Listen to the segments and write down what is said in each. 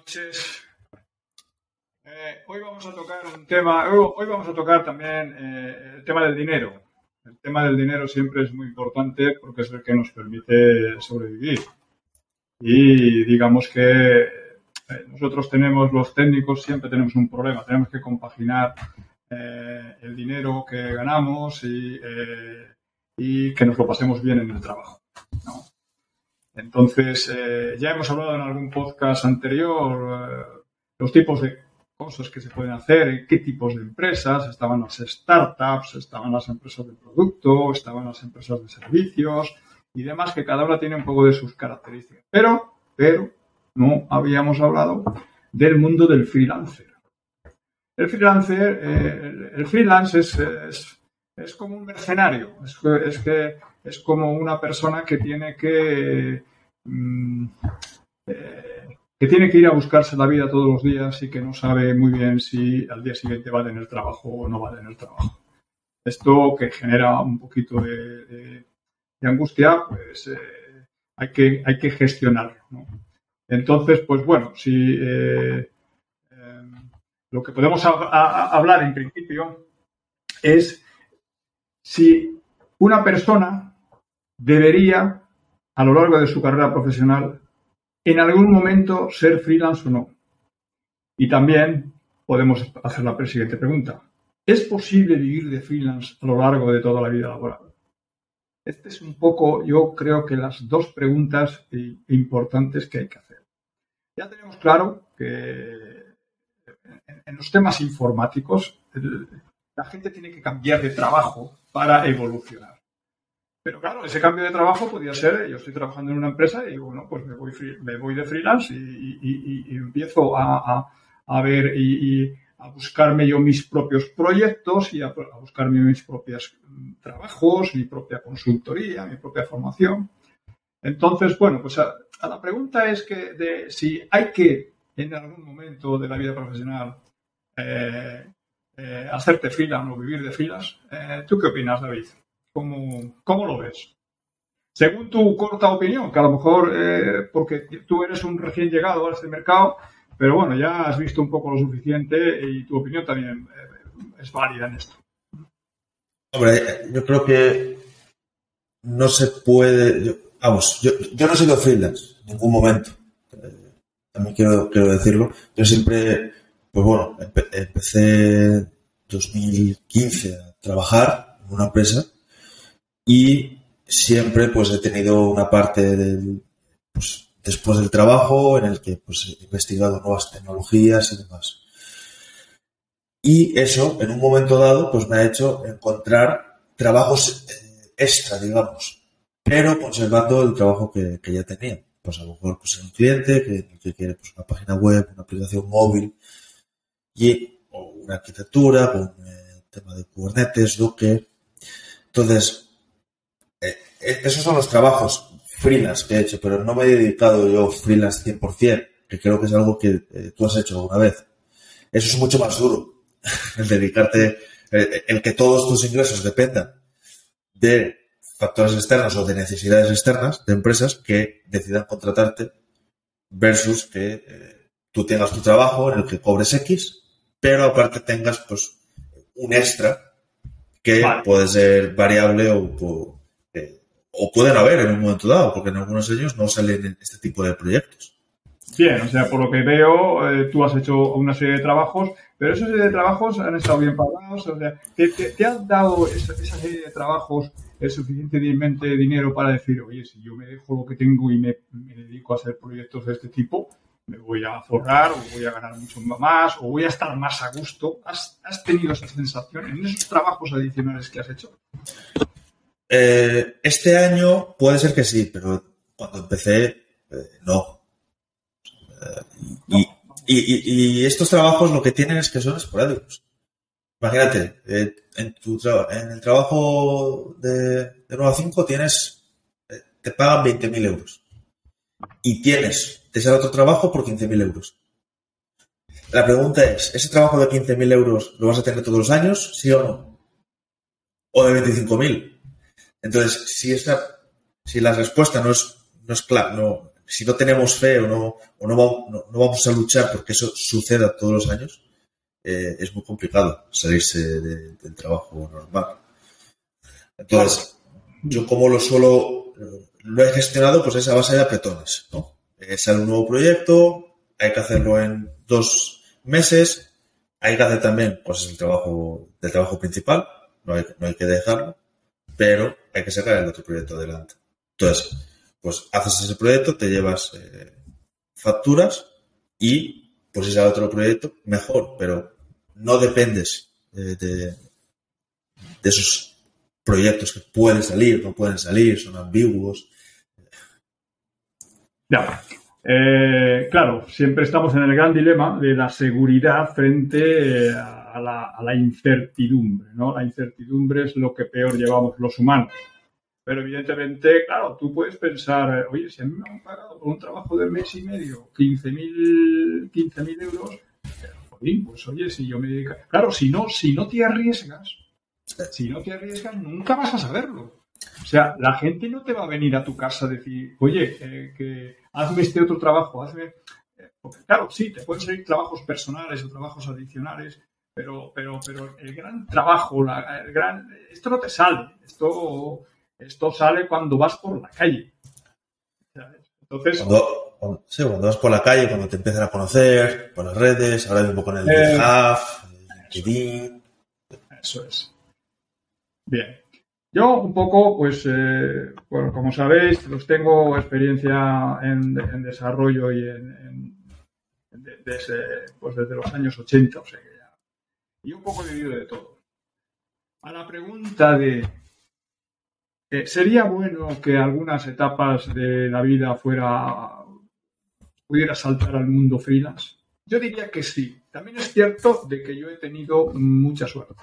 Noches. Eh, hoy vamos a tocar un tema, hoy vamos a tocar también eh, el tema del dinero. El tema del dinero siempre es muy importante porque es el que nos permite sobrevivir. Y digamos que eh, nosotros tenemos, los técnicos, siempre tenemos un problema. Tenemos que compaginar el dinero que ganamos y, y, que nos lo pasemos bien en el trabajo. Entonces, ya hemos hablado en algún podcast anterior los tipos de cosas que se pueden hacer, qué tipos de empresas, estaban las startups, estaban las empresas de producto, estaban las empresas de servicios y demás, que cada una tiene un poco de sus características. Pero, pero, no habíamos hablado del mundo del freelancer. El freelancer, eh, el freelance es, es, como un mercenario, es, que es como una persona que tiene que mm, eh, que tiene que ir a buscarse la vida todos los días y que no sabe muy bien si al día siguiente va a tener trabajo o no va a tener trabajo. Esto que genera un poquito de, angustia, pues eh, hay, que, hay que gestionarlo. Entonces, pues bueno, si eh, eh, lo que podemos hablar en principio es si una persona debería, a lo largo de su carrera profesional, en algún momento ser freelance o no. Y también podemos hacer la siguiente pregunta. ¿Es posible vivir de freelance a lo largo de toda la vida laboral? Este es un poco, yo creo que las dos preguntas importantes que hay que hacer. Ya tenemos claro que en los temas informáticos la gente tiene que cambiar de trabajo para evolucionar. Pero claro, ese cambio de trabajo podría ser, yo estoy trabajando en una empresa y bueno, pues me voy, me voy de freelance y, empiezo a, ver y, a buscarme yo mis propios proyectos y a, buscarme mis propios mm, trabajos, mi propia consultoría, mi propia formación. Entonces, bueno, pues a, la pregunta es que de si hay que en algún momento de la vida profesional eh, eh, hacerte freelance o vivir de freelance, eh, ¿tú qué opinas, David? ¿Cómo, lo ves? Según tu corta opinión, que a lo mejor eh, porque tú eres un recién llegado a este mercado, pero bueno, ya has visto un poco lo suficiente y tu opinión también eh, es válida en esto. Hombre, yo creo que no se puede. vamos, yo, no he sido freelance en ningún momento. Eh, también quiero, quiero decirlo. Yo siempre, pues bueno, empecé en 2015 a trabajar en una empresa y siempre pues he tenido una parte del, pues, después del trabajo en el que pues he investigado nuevas tecnologías y demás. Y eso, en un momento dado, pues me ha hecho encontrar trabajos eh, extra, digamos, pero conservando el trabajo que, ya tenía. Pues a lo mejor pues un cliente que, quiere pues, una página web, una aplicación móvil y o una arquitectura con eh, tema de Kubernetes, Docker. Entonces, esos son los trabajos freelance que he hecho, pero no me he dedicado yo freelance 100%, que creo que es algo que eh, tú has hecho alguna vez. Eso es mucho más duro, el dedicarte, el, que todos tus ingresos dependan de factores externos o de necesidades externas de empresas que decidan contratarte versus que eh, tú tengas tu trabajo en el que cobres X, pero aparte tengas pues un extra que puede ser variable o, o pueden haber en un momento dado, porque en algunos de ellos no salen este tipo de proyectos. Bien, o sea, por lo que veo, eh, tú has hecho una serie de trabajos, pero esos serie de trabajos han estado bien pagados, o sea, ¿te, te, has dado esa, serie de trabajos el suficientemente dinero para decir, oye, si yo me dejo lo que tengo y me, dedico a hacer proyectos de este tipo, me voy a forrar o voy a ganar mucho más o voy a estar más a gusto? ¿Has, has tenido esa sensación en esos trabajos adicionales que has hecho? Eh, este año puede ser que sí, pero cuando empecé, eh, no. Eh, y, estos trabajos lo que tienen es que son esporádicos. Imagínate, en, tu en el trabajo de, de 9 a 5 tienes, te pagan 20.000 euros. Y tienes, te sale otro trabajo por 15.000 euros. La pregunta es, ¿ese trabajo de 15.000 euros lo vas a tener todos los años? ¿Sí o no? ¿O de 25.000? Entonces, si esa, si la respuesta no es, no es clara, no, si no tenemos fe o no, o no, vamos, no, vamos a luchar porque eso suceda todos los años, eh, es muy complicado salirse del trabajo normal. Entonces, yo como lo suelo, lo he gestionado pues es a base de apretones, ¿no? Eh, sale un nuevo proyecto, hay que hacerlo en dos meses, hay que hacer también pues el trabajo del trabajo principal, no hay, no hay que dejarlo, pero hay que sacar el otro proyecto adelante. Entonces, pues haces ese proyecto, te llevas eh, facturas y pues si sale otro proyecto, mejor, pero no dependes de, de, esos proyectos que pueden salir, no pueden salir, son ambiguos. Ya. Eh, claro, siempre estamos en el gran dilema de la seguridad frente eh, a la, a la, incertidumbre, ¿no? La incertidumbre es lo que peor llevamos los humanos. Pero evidentemente, claro, tú puedes pensar, oye, si a mí me han pagado por un trabajo de mes y medio 15.000 15 euros, pues oye, si yo me dedico... Claro, si no, si no te arriesgas, si no te arriesgas, nunca vas a saberlo. O sea, la gente no te va a venir a tu casa a decir, oye, eh, que hazme este otro trabajo, hazme... Eh, porque, claro, sí, te pueden salir trabajos personales o trabajos adicionales, pero, pero, pero el gran trabajo, el gran, esto no te sale. Esto esto sale cuando vas por la calle. Entonces. Cuando, sí, cuando vas por la calle, cuando te empiezan a conocer, por las redes, ahora mismo con el eh, LinkedIn. Eso es. Bien. Yo un poco, pues, eh, bueno, como sabéis, pues tengo experiencia en, desarrollo y en, pues desde los años 80, o sea. Y un poco he vivido de todo. A la pregunta de eh, ¿Sería bueno que algunas etapas de la vida fuera pudiera saltar al mundo freelance? Yo diría que sí. También es cierto de que yo he tenido mucha suerte.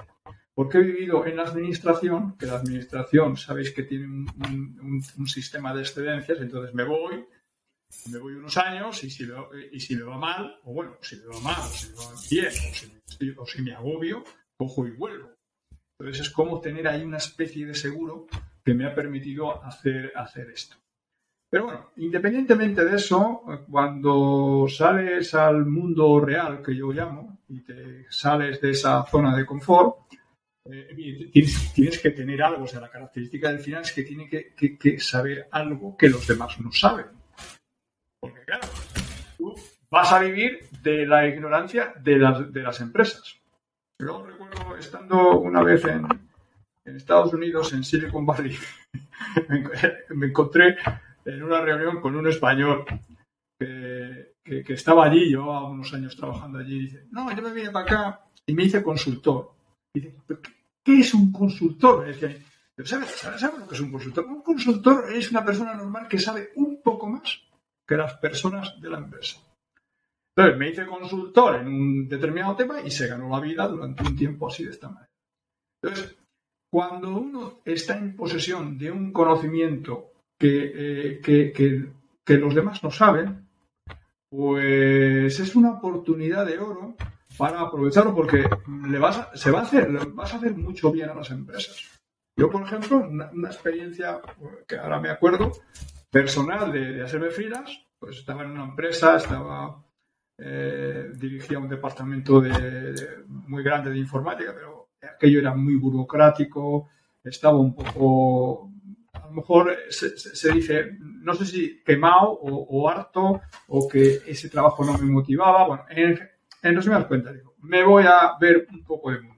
Porque he vivido en la administración, que la administración, sabéis que tiene un, sistema de excedencias, entonces me voy, me voy unos años y si, y si me va mal, o bueno, si me va mal, o si me va bien, o si, o si me agobio, cojo y vuelvo. Entonces es como tener ahí una especie de seguro que me ha permitido hacer, hacer esto. Pero bueno, independientemente de eso, cuando sales al mundo real, que yo llamo, y te sales de esa zona de confort, eh, tienes, que tener algo, o sea, la característica del final es que tiene que, saber algo que los demás no saben. Porque claro, tú vas a vivir de la ignorancia de las, de las empresas. Yo recuerdo estando una vez en, en Estados Unidos, en Silicon Valley, me encontré en una reunión con un español que, estaba allí, llevaba unos años trabajando allí, y dice, no, yo me vine para acá y me hice consultor. dice, ¿qué es un consultor? ¿sabes, ¿sabes, lo que es un consultor? Un consultor es una persona normal que sabe un poco más que las personas de la empresa. Entonces me hice consultor en un determinado tema y se ganó la vida durante un tiempo así de esta manera. Entonces, cuando uno está en posesión de un conocimiento que, eh, los demás no saben, pues es una oportunidad de oro para aprovecharlo porque le vas se va a hacer, vas a hacer mucho bien a las empresas. Yo, por ejemplo, una, experiencia que ahora me acuerdo, personal de, hacerme filas, pues estaba en una empresa, estaba eh, dirigía un departamento muy grande de informática, pero aquello era muy burocrático, estaba un poco, a lo mejor se, dice, no sé si quemado o, harto o que ese trabajo no me motivaba. Bueno, en, en resumidas cuentas, digo, me voy a ver un poco de mundo.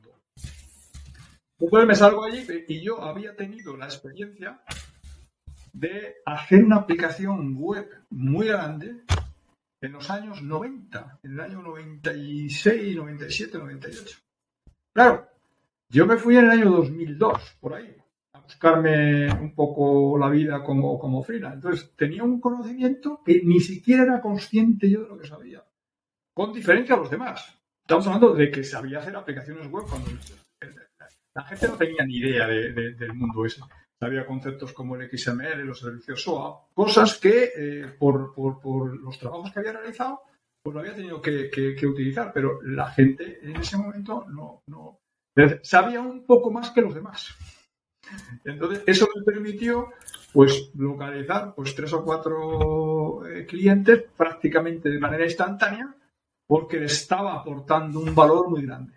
Después me salgo allí y yo había tenido la experiencia de hacer una aplicación web muy grande en los años 90, en el año 96, 97, 98. Claro, yo me fui en el año 2002, por ahí, a buscarme un poco la vida como, como freelance. Entonces, tenía un conocimiento que ni siquiera era consciente yo de lo que sabía, con diferencia a los demás. Estamos hablando de que sabía hacer aplicaciones web cuando la gente no tenía ni idea del mundo ese. Sabía conceptos como el XML, los servicios SOA, cosas que eh, por, los trabajos que había realizado, pues lo había tenido que, utilizar, pero la gente en ese momento no, no, sabía un poco más que los demás. Entonces, eso me permitió pues localizar pues tres o cuatro eh, clientes prácticamente de manera instantánea porque le estaba aportando un valor muy grande.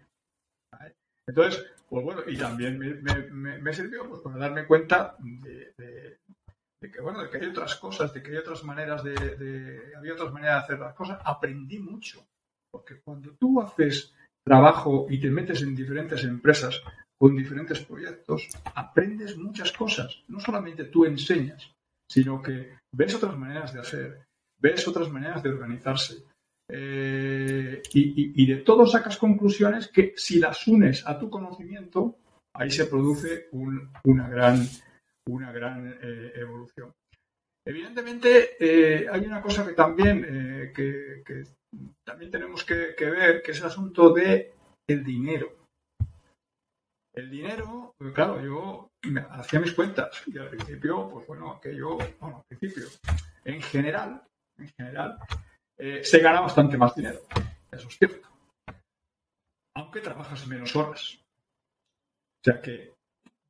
Entonces, pues bueno, y también me, sirvió pues, para darme cuenta de, que, bueno, de que hay otras cosas, de que hay otras maneras de, había otras maneras de hacer las cosas. Aprendí mucho, porque cuando tú haces trabajo y te metes en diferentes empresas con diferentes proyectos, aprendes muchas cosas. No solamente tú enseñas, sino que ves otras maneras de hacer, ves otras maneras de organizarse. Eh, y, de todo sacas conclusiones que si las unes a tu conocimiento, ahí se produce una gran, una gran eh, evolución. Evidentemente, eh, hay una cosa que también, que, también tenemos que, ver, que es el asunto de el dinero. El dinero, pues claro, yo hacía mis cuentas y al principio, pues bueno, que yo, bueno, al principio, en general, en general, eh, se gana bastante más dinero. Eso es cierto. Aunque trabajas menos horas. O sea que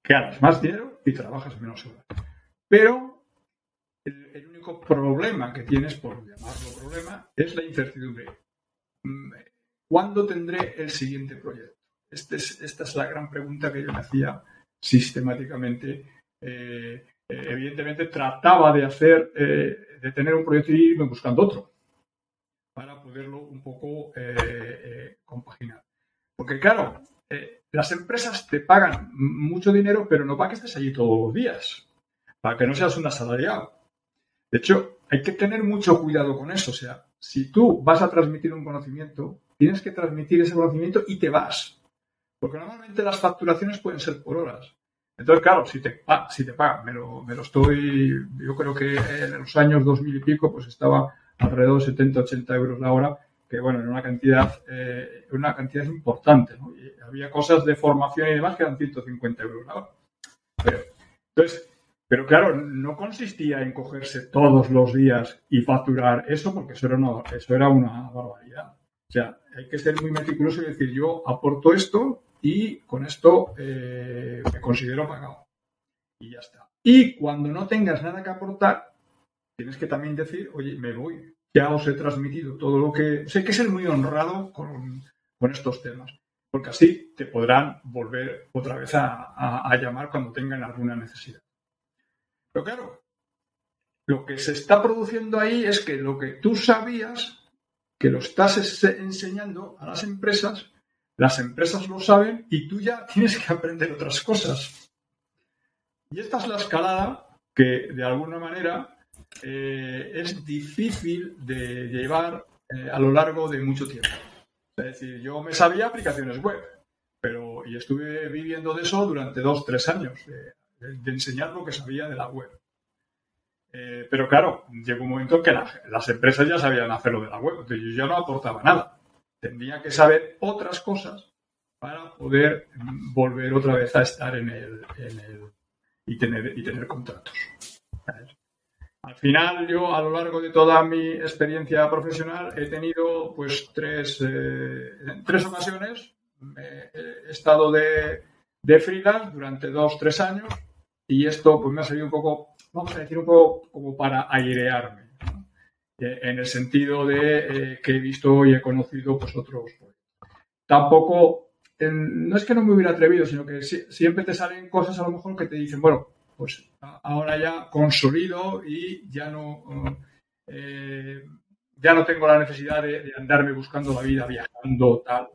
ganas más dinero y trabajas menos horas. Pero el, único problema que tienes, por llamarlo problema, es la incertidumbre. Mm, ¿Cuándo tendré el siguiente proyecto? Este esta es la gran pregunta que yo me hacía sistemáticamente. Eh, eh, evidentemente trataba de hacer, de tener un proyecto y irme buscando otro para poderlo un poco compaginar. Porque claro, las empresas te pagan mucho dinero, pero no para que estés allí todos los días, para que no seas un asalariado. De hecho, hay que tener mucho cuidado con eso. O sea, si tú vas a transmitir un conocimiento, tienes que transmitir ese conocimiento y te vas. Porque normalmente las facturaciones pueden ser por horas. Entonces, claro, si te, ah, si te pagan, me lo, me lo estoy, yo creo que en los años 2000 y pico, pues estaba alrededor de 70, 80 euros la hora, que bueno, en una cantidad, eh, una cantidad importante. Y había cosas de formación y demás que eran 150 euros la hora. Pero, entonces, pero claro, no consistía en cogerse todos los días y facturar eso, porque eso era una, eso era una barbaridad. O sea, hay que ser muy meticuloso y decir, yo aporto esto y con esto eh, me considero pagado. Y ya está. Y cuando no tengas nada que aportar, tienes que también decir, oye, me voy. Ya os he transmitido todo lo que... Sé que ser muy honrado con, estos temas, porque así te podrán volver otra vez a llamar cuando tengan alguna necesidad. Pero claro, lo que se está produciendo ahí es que lo que tú sabías que lo estás enseñando a las empresas, las empresas lo saben y tú ya tienes que aprender otras cosas. Y esta es la escalada que de alguna manera eh, es difícil de llevar eh, a lo largo de mucho tiempo. Es decir, yo me sabía aplicaciones web, pero y estuve viviendo de eso durante dos, tres años, de enseñar lo que sabía de la web. Eh, pero claro, llegó un momento en que las empresas ya sabían hacerlo de la web, entonces yo ya no aportaba nada. Tendría que saber otras cosas para poder volver otra vez a estar en el, y, tener, y tener contratos. Al final, yo a lo largo de toda mi experiencia profesional he tenido pues tres, eh, tres ocasiones. he estado de, de freelance durante dos, tres años y esto pues me ha servido un poco vamos a decir, un poco como para airearme, eh, en el sentido de eh, que he visto y he conocido pues, otros. Tampoco, no es que no me hubiera atrevido, sino que siempre te salen cosas a lo mejor que te dicen, bueno, pues ahora ya consolido y ya no, eh, ya no tengo la necesidad de, andarme buscando la vida viajando, tal.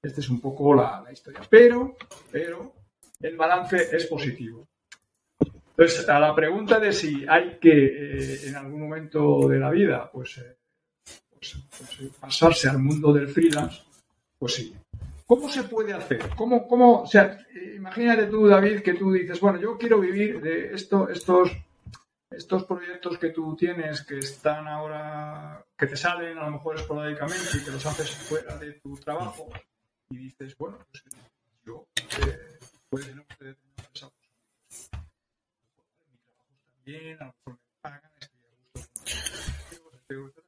Esta es un poco la, historia. Pero, pero el balance es positivo. Entonces, a la pregunta de si hay que eh, en algún momento de la vida pues, eh, pues, pues, pasarse al mundo del freelance, pues sí. ¿Cómo se puede hacer? ¿Cómo, cómo, o sea, imagínate tú, David, que tú dices, bueno, yo quiero vivir de esto, estos, estos proyectos que tú tienes que están ahora, que te salen a lo mejor esporádicamente y que los haces fuera de tu trabajo y dices, bueno, pues yo no tener esa bien, a lo mejor me pagan, estoy a gusto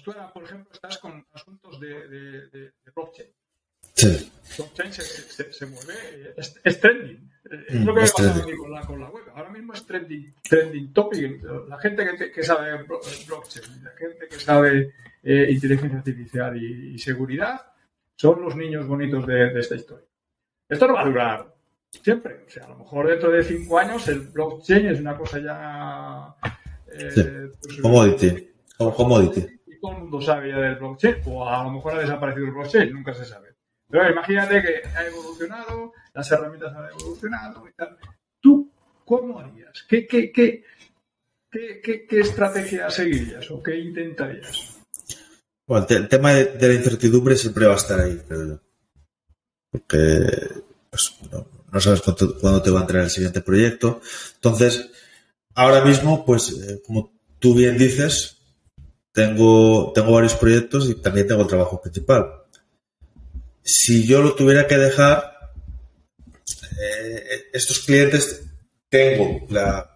Tú ahora, por ejemplo, estás con asuntos de, de, de, de blockchain. Sí. Blockchain se, se, se mueve, es, es trending. Es lo que va a pasar con la, con la web. Ahora mismo es trending, trending topic. La gente que, sabe blockchain, la gente que sabe eh, inteligencia artificial y, seguridad son los niños bonitos de, esta historia. Esto no va a durar siempre. O sea, a lo mejor dentro de cinco años el blockchain es una cosa ya... Eh, pues, commodity. commodity. Todo el mundo sabe del blockchain. O a lo mejor ha desaparecido el blockchain, nunca se sabe. Pero imagínate que ha evolucionado, las herramientas han evolucionado y tal. ¿Tú cómo harías? ¿Qué, qué, qué, qué, estrategia seguirías o qué intentarías? Bueno, el tema de, la incertidumbre siempre va a estar ahí, creo Porque pues, no, sabes cuándo, te va a entrar el siguiente proyecto. Entonces, ahora mismo, pues, eh, como tú bien dices, tengo, tengo varios proyectos y también tengo el trabajo principal si yo lo tuviera que dejar, eh, estos clientes tengo la...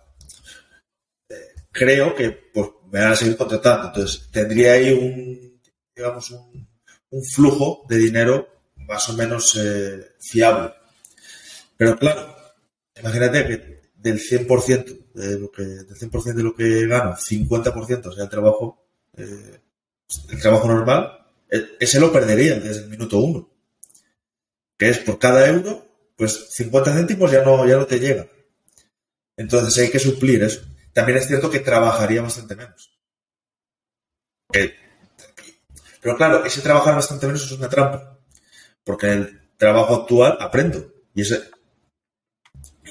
Creo que pues, me van a seguir contratando. Entonces, tendría ahí un, digamos, un, flujo de dinero más o menos eh, fiable. Pero claro, imagínate que del 100% de lo que, del 100% de lo que gano, 50% sea el trabajo, el trabajo normal, ese lo perdería desde el minuto uno que es por cada euro, pues 50 céntimos ya no, ya no te llega. Entonces hay que suplir eso. También es cierto que trabajaría bastante menos. pero claro, ese trabajar bastante menos es una trampa. Porque en el trabajo actual aprendo. Y, ese,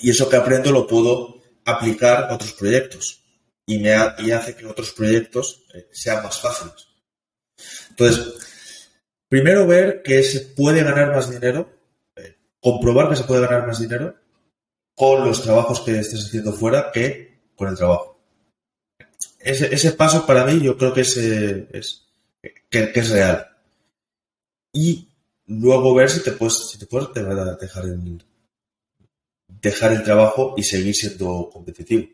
y eso que aprendo lo puedo aplicar a otros proyectos. Y, me y hace que otros proyectos eh, sean más fáciles. Entonces, primero ver que se puede ganar más dinero comprobar que se puede ganar más dinero con los trabajos que estés haciendo fuera que con el trabajo. Ese, paso para mí yo creo que es, es que, es real. Y luego ver si te puedes, si te puedes dejar el, dejar el trabajo y seguir siendo competitivo.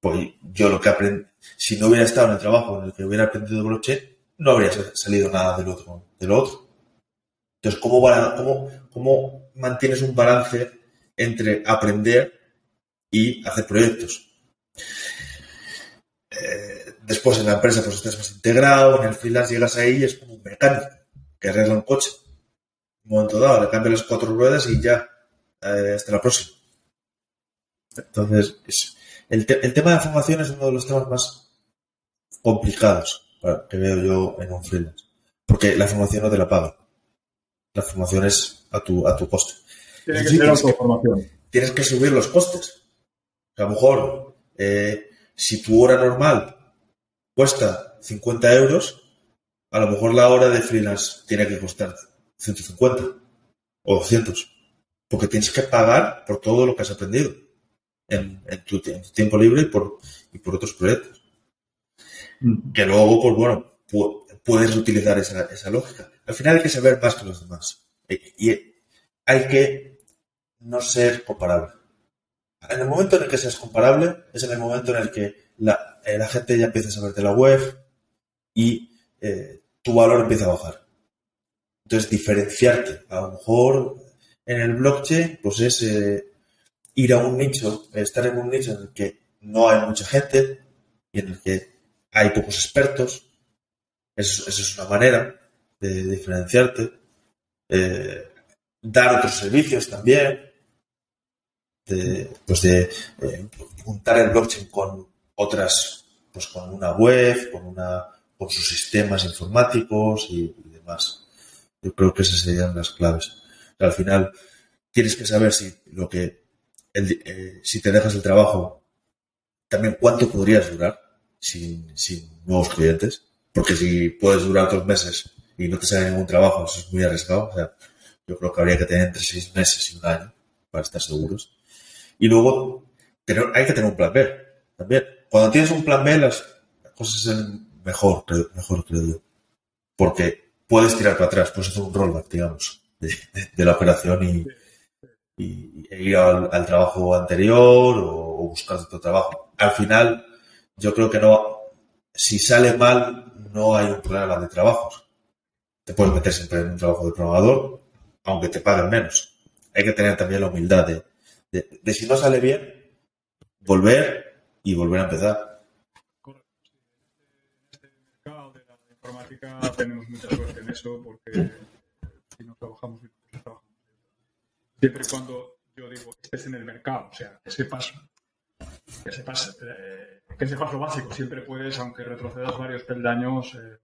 Pues yo lo que aprendí, si no hubiera estado en el trabajo en el que hubiera aprendido blockchain, no habría salido nada del otro, del otro. Entonces, ¿cómo, cómo, cómo mantienes un balance entre aprender y hacer proyectos? Eh, después en la empresa pues estás más integrado, en el freelance llegas ahí y es como un mecánico que arregla un coche. Un momento dado, le cambia las cuatro ruedas y ya, eh, hasta la próxima. Entonces, el, el, tema de la formación es uno de los temas más complicados que veo yo en un freelance. Porque la formación no te la paga la formación es a tu, a tu coste. Tiene que ser autoformación. Tienes que subir los costes. A lo mejor, eh, si tu hora normal cuesta 50 euros, a lo mejor la hora de freelance tiene que costar 150 o 200. Porque tienes que pagar por todo lo que has aprendido en, tu, tiempo libre y por, y por otros proyectos. Mm. Que luego, pues bueno, puedes utilizar esa, esa lógica. Al final hay que saber más que los demás. Y hay que no ser comparable. En el momento en el que seas comparable, es en el momento en el que la, eh, gente ya empieza a saber de la web y eh, tu valor empieza a bajar. Entonces, diferenciarte. A lo mejor en el blockchain, pues es eh, ir a un nicho, estar en un nicho en el que no hay mucha gente y en el que hay pocos expertos. Eso, es una manera de diferenciarte, eh, dar otros servicios también, de, pues de eh, juntar el blockchain con otras, pues con una web, con una, con sus sistemas informáticos y, demás. Yo creo que esas serían las claves. al final tienes que saber si lo que, eh, si te dejas el trabajo, también cuánto podrías durar sin, sin nuevos clientes. Porque si puedes durar dos meses y no te sale ningún trabajo, eso es muy arriesgado. O sea, yo creo que habría que tener entre seis meses y un año para estar seguros. Y luego hay que tener un plan B también. Cuando tienes un plan B, las cosas son mejor, mejor creo yo. Porque puedes tirar para atrás, puedes hacer un rollback, digamos, de, la operación y, y, e ir al, trabajo anterior o, o buscar otro trabajo. Al final, yo creo que no, si sale mal, no hay un problema de trabajos te puedes meter siempre en un trabajo de programador, aunque te paguen menos. Hay que tener también la humildad de, de, si no sale bien, volver y volver a empezar. Este mercado de la informática tenemos mucha suerte en eso porque si no trabajamos Siempre y cuando yo digo estés en el mercado, o sea, que sepas, que sepas, eh, que sepas lo básico. Siempre puedes, aunque retrocedas varios peldaños. Eh,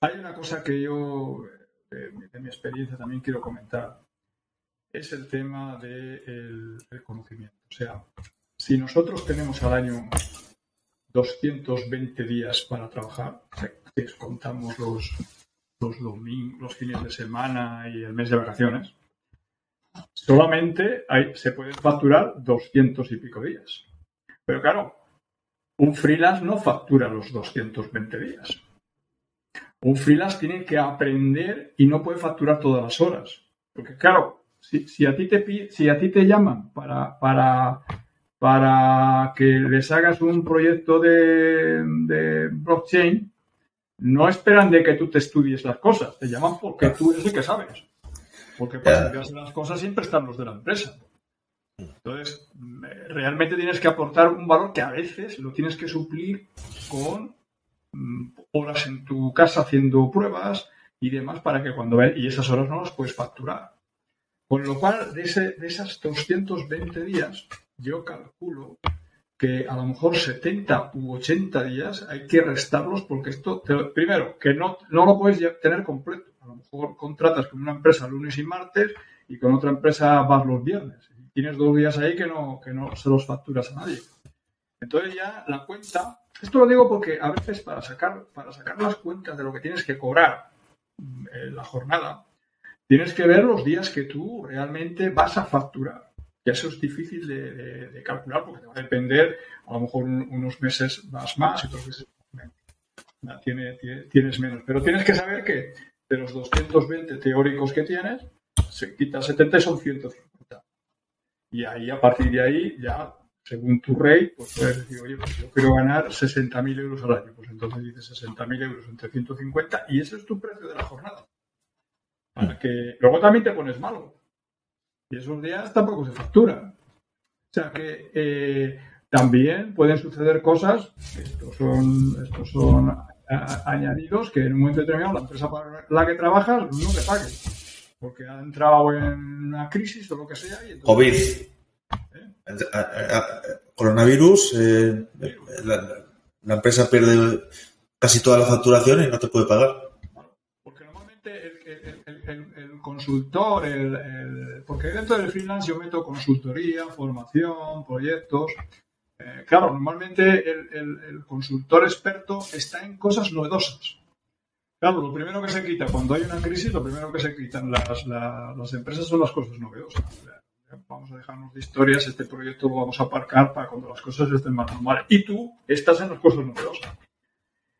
hay una cosa que yo, eh, de, mi experiencia, también quiero comentar. Es el tema del conocimiento. O sea, si nosotros tenemos al año 220 días para trabajar, si contamos los, los domingos, los fines de semana y el mes de vacaciones, solamente se pueden facturar 200 y pico días. Pero claro, un freelance no factura los 220 días. Un freelance tiene que aprender y no puede facturar todas las horas. Porque claro, si, a, ti te, si a ti te llaman para, para, para que les hagas un proyecto de, de blockchain, no esperan de que tú te estudies las cosas, te llaman porque tú eres el que sabes. Porque para que las cosas siempre están los de la empresa. Entonces, realmente tienes que aportar un valor que a veces lo tienes que suplir con mm, horas en tu casa haciendo pruebas y demás para que cuando y esas horas no las puedes facturar. Con lo cual, de, ese, de esas 220 días, yo calculo que a lo mejor 70 u 80 días hay que restarlos porque esto, primero, que no, no lo puedes tener completo. A lo mejor contratas con una empresa lunes y martes y con otra empresa vas los viernes. Tienes dos días ahí que no, que no se los facturas a nadie. Entonces ya la cuenta, esto lo digo porque a veces para sacar, para sacar las cuentas de lo que tienes que cobrar en eh, la jornada, tienes que ver los días que tú realmente vas a facturar. Y eso es difícil de, calcular porque te va a depender, a lo mejor unos meses vas más y otros meses tienes menos. Pero tienes que saber que de los 220 teóricos que tienes, se quita 70 y son 150. Y ahí, a partir de ahí, ya, según tu rey, pues puedes decir, oye, pues yo quiero ganar 60.000 euros al año. Pues entonces dices 60.000 euros entre 150 y ese es tu precio de la jornada. Para luego también te pones malo. Y esos días tampoco se factura. O sea que eh, también pueden suceder cosas, estos son, estos son añadidos, que en un momento determinado la empresa para la que trabajas no te pague. Porque ha entrado en una crisis o lo que sea. Y COVID. ¿Eh? Coronavirus, eh, la empresa pierde casi toda la facturación y no te puede pagar consultor, el, porque dentro del freelance yo meto consultoría, formación, proyectos. Eh, claro, normalmente el, consultor experto está en cosas novedosas. Claro, lo primero que se quita cuando hay una crisis, lo primero que se quitan las, las empresas son las cosas novedosas. Vamos a dejarnos de historias, este proyecto lo vamos a aparcar para cuando las cosas estén más normales. Y tú estás en las cosas novedosas.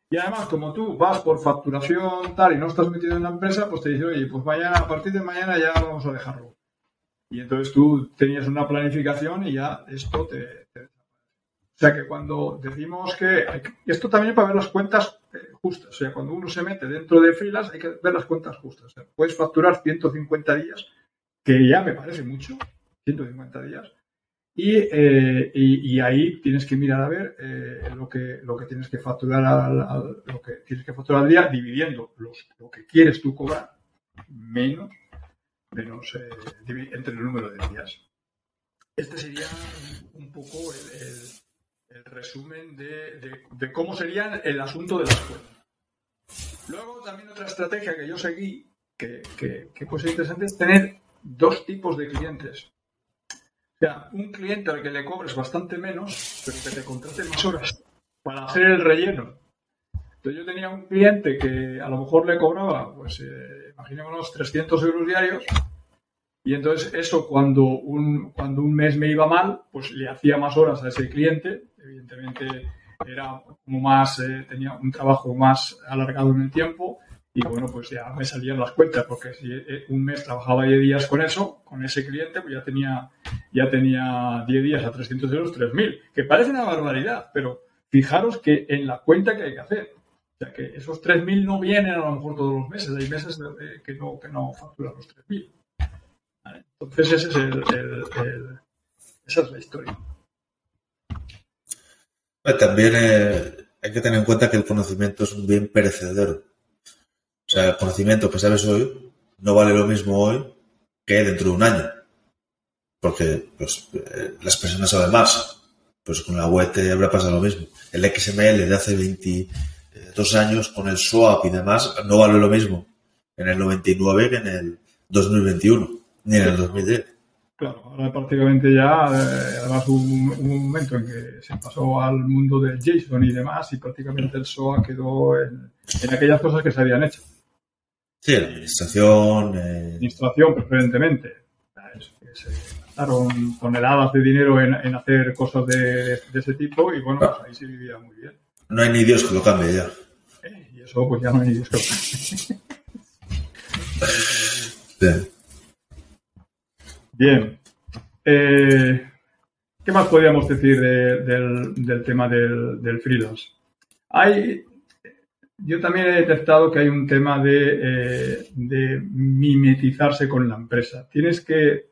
Y además, como tú vas por facturación tal y no estás metido en la empresa, pues te dice, oye, pues mañana, a partir de mañana ya vamos a dejarlo. Y entonces tú tenías una planificación y ya esto te... O sea que cuando decimos que, Esto también para ver las cuentas eh, justas. O sea, cuando uno se mete dentro de filas hay que ver las cuentas justas. O sea, puedes facturar 150 días, que ya me parece mucho, 150 días, eh, y, y, ahí tienes que mirar a ver eh, lo, que, lo que tienes que facturar al, lo que tienes que facturar al día dividiendo lo que quieres tú cobrar menos, menos entre el número de días. Este sería un poco el, resumen de, de, cómo sería el asunto de la escuela. Luego también otra estrategia que yo seguí, que, que, que puede ser interesante, es tener dos tipos de clientes o sea, un cliente al que le cobres bastante menos, pero que te contrate más horas para hacer el relleno. Entonces yo tenía un cliente que a lo mejor le cobraba, pues eh, imaginémonos, 300 euros diarios. Y entonces eso cuando un, cuando un mes me iba mal, pues le hacía más horas a ese cliente. Evidentemente era como más, eh, tenía un trabajo más alargado en el tiempo y bueno, pues ya me salían las cuentas, porque si eh, un mes trabajaba 10 días con eso, con ese cliente, pues ya tenía, ya tenía 10 días a 300 euros, 3.000, que parece una barbaridad, pero fijaros que en la cuenta que hay que hacer. O sea, que esos 3.000 no vienen a lo mejor todos los meses, hay meses que no, que no facturan los 3.000. Entonces, ese es el, esa es la historia. También eh, hay que tener en cuenta que el conocimiento es un bien perecedero. O sea, el conocimiento que sabes hoy no vale lo mismo hoy que dentro de un año. Porque pues, eh, las personas saben más. Pues con la web te habrá pasado lo mismo. El XML de hace 22 años con el SWAP y demás no vale lo mismo en el 99 que en el 2021, ni en el 2010. Claro, ahora prácticamente ya, eh, además hubo un, momento en que se pasó al mundo del JSON y demás y prácticamente el SOA quedó en, aquellas cosas que se habían hecho. Sí, la administración. Eh... Administración, preferentemente. Se gastaron toneladas de dinero en, hacer cosas de, ese tipo y bueno, pues ahí se vivía muy bien. No hay ni Dios que lo cambie ya. Eh, y eso, pues ya no hay ni Dios que lo cambie. Bien. Bien. Eh, ¿Qué más podríamos decir del, tema del, freelance? Hay, yo también he detectado que hay un tema eh, de, mimetizarse con la empresa. Tienes que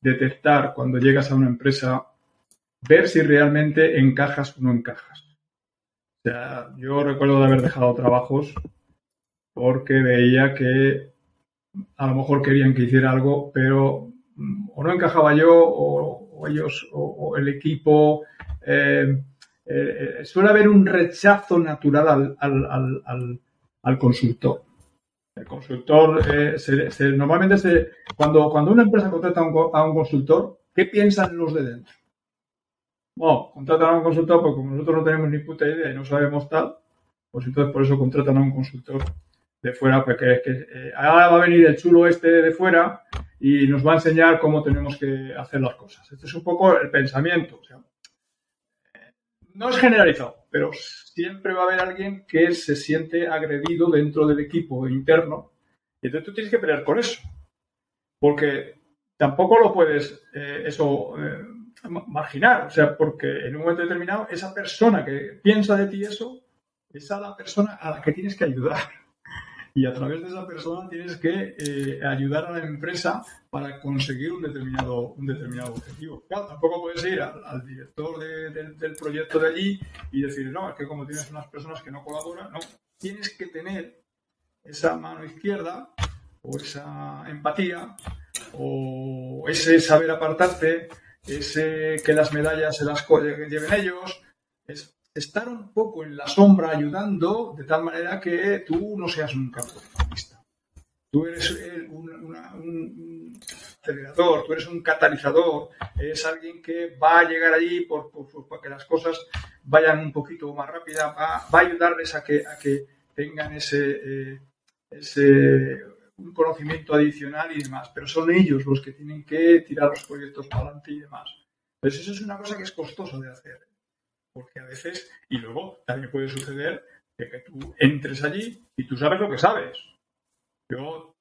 detectar cuando llegas a una empresa, ver si realmente encajas o no encajas. O sea, yo recuerdo de haber dejado trabajos porque veía que a lo mejor querían que hiciera algo, pero no encajaba yo o, ellos o, el equipo. Eh, eh, suele haber un rechazo natural al, consultor. El consultor, eh, normalmente se, cuando, cuando una empresa contrata a un, consultor, ¿qué piensan los de dentro? Bueno, contratan a un consultor porque nosotros no tenemos ni puta idea y no sabemos tal, pues entonces por eso contratan a un consultor de fuera, porque es que ahora va a venir el chulo este de fuera y nos va a enseñar cómo tenemos que hacer las cosas. Este es un poco el pensamiento. no es generalizado, pero siempre va a haber alguien que se siente agredido dentro del equipo interno y entonces tú tienes que pelear con eso. Porque tampoco lo puedes eh, eso eh, marginar. O sea, porque en un momento determinado esa persona que piensa de ti eso es a la persona a la que tienes que ayudar y a través de esa persona tienes que eh, ayudar a la empresa para conseguir un determinado, un determinado objetivo. Claro, tampoco puedes ir al, director del proyecto de allí y decir, no, es que como tienes unas personas que no colaboran, no, tienes que tener esa mano izquierda o esa empatía o ese saber apartarte, ese que las medallas se las lleven ellos, estar un poco en la sombra ayudando de tal manera que tú no seas un protagonista. Tú eres un, acelerador, tú eres un catalizador, eres alguien que va a llegar allí por, para que las cosas vayan un poquito más rápidas, va, a ayudarles a que, a que tengan ese, eh, ese un conocimiento adicional y demás, pero son ellos los que tienen que tirar los proyectos para adelante y demás. Entonces eso es una cosa que es costosa de hacer. Porque a veces, y luego también puede suceder que, tú entres allí y tú sabes lo que sabes. Yo,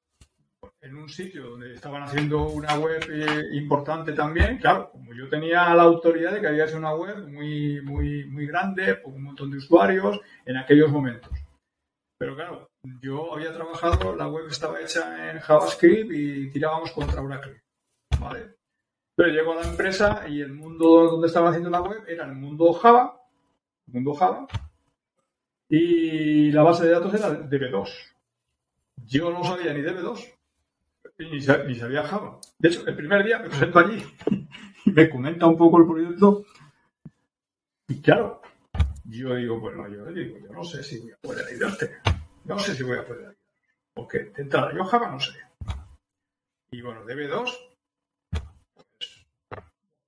en un sitio donde estaban haciendo una web eh, importante también, claro, como yo tenía la autoridad de que había sido una web muy, muy, muy grande, con un montón de usuarios en aquellos momentos. Pero claro, yo había trabajado, la web estaba hecha en JavaScript y tirábamos contra Oracle. ¿Vale? Llego a la empresa y el mundo donde estaba haciendo la web era el mundo Java, el mundo Java, y la base de datos era DB2. Yo no sabía ni DB2, ni, sabía Java. De hecho, el primer día me presento allí me comenta un poco el proyecto. Y claro, yo digo, bueno, yo digo, yo no sé si voy a poder ayudarte. No sé si voy a poder ayudarte. Porque de entrada, yo Java no sé. Y bueno, DB2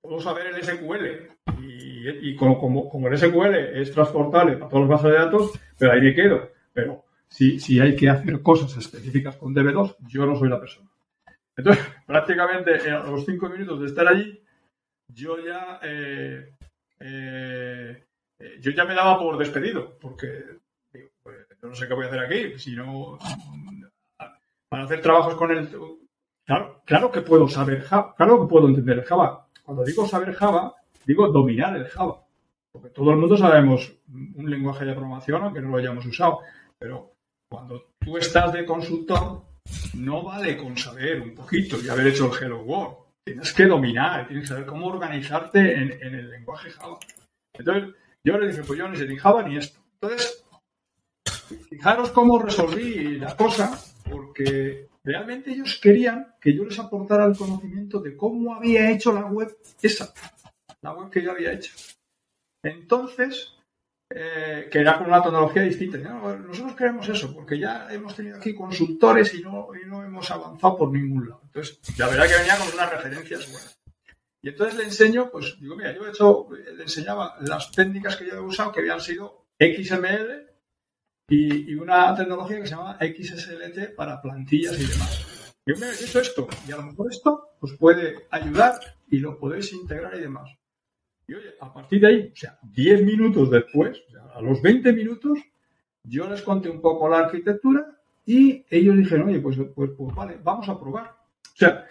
puedo saber el SQL y, como, el SQL es transportable para todas las bases de datos, pero ahí me quedo. Pero si, hay que hacer cosas específicas con DB2, yo no soy la persona. Entonces, prácticamente a los cinco minutos de estar allí, yo ya, eh, eh, yo ya me daba por despedido, porque pues, yo no sé qué voy a hacer aquí, si no, para hacer trabajos con el... Claro, claro que puedo saber Java, claro que puedo entender Java, cuando digo saber Java, digo dominar el Java. Porque todo el mundo sabemos un lenguaje de programación, aunque no lo hayamos usado. Pero cuando tú estás de consultor, no vale con saber un poquito y haber hecho el Hello World. Tienes que dominar, tienes que saber cómo organizarte en, el lenguaje Java. Entonces, Yo le dije, pues yo ni se Java ni esto. Entonces, fijaros cómo resolví la cosa, porque realmente ellos querían que yo les aportara el conocimiento de cómo había hecho la web esa, la web que yo había hecho. Entonces, eh, que era con una tecnología distinta. nosotros queremos eso, porque ya hemos tenido aquí consultores y no, hemos avanzado por ningún lado. Entonces, la verdad que venía con unas referencias buenas. Y entonces le enseño, pues digo, mira, yo he hecho, le enseñaba las técnicas que yo he usado, que habían sido XML y, una tecnología que se llama XSLT para plantillas y demás. Yo me he hecho esto, y a lo mejor esto os puede ayudar y lo podéis integrar y demás. Y oye, a partir de ahí, o sea, 10 minutos después, a los 20 minutos, yo les conté un poco la arquitectura y ellos dijeron, oye, pues, pues, pues vale, vamos a probar. O sea,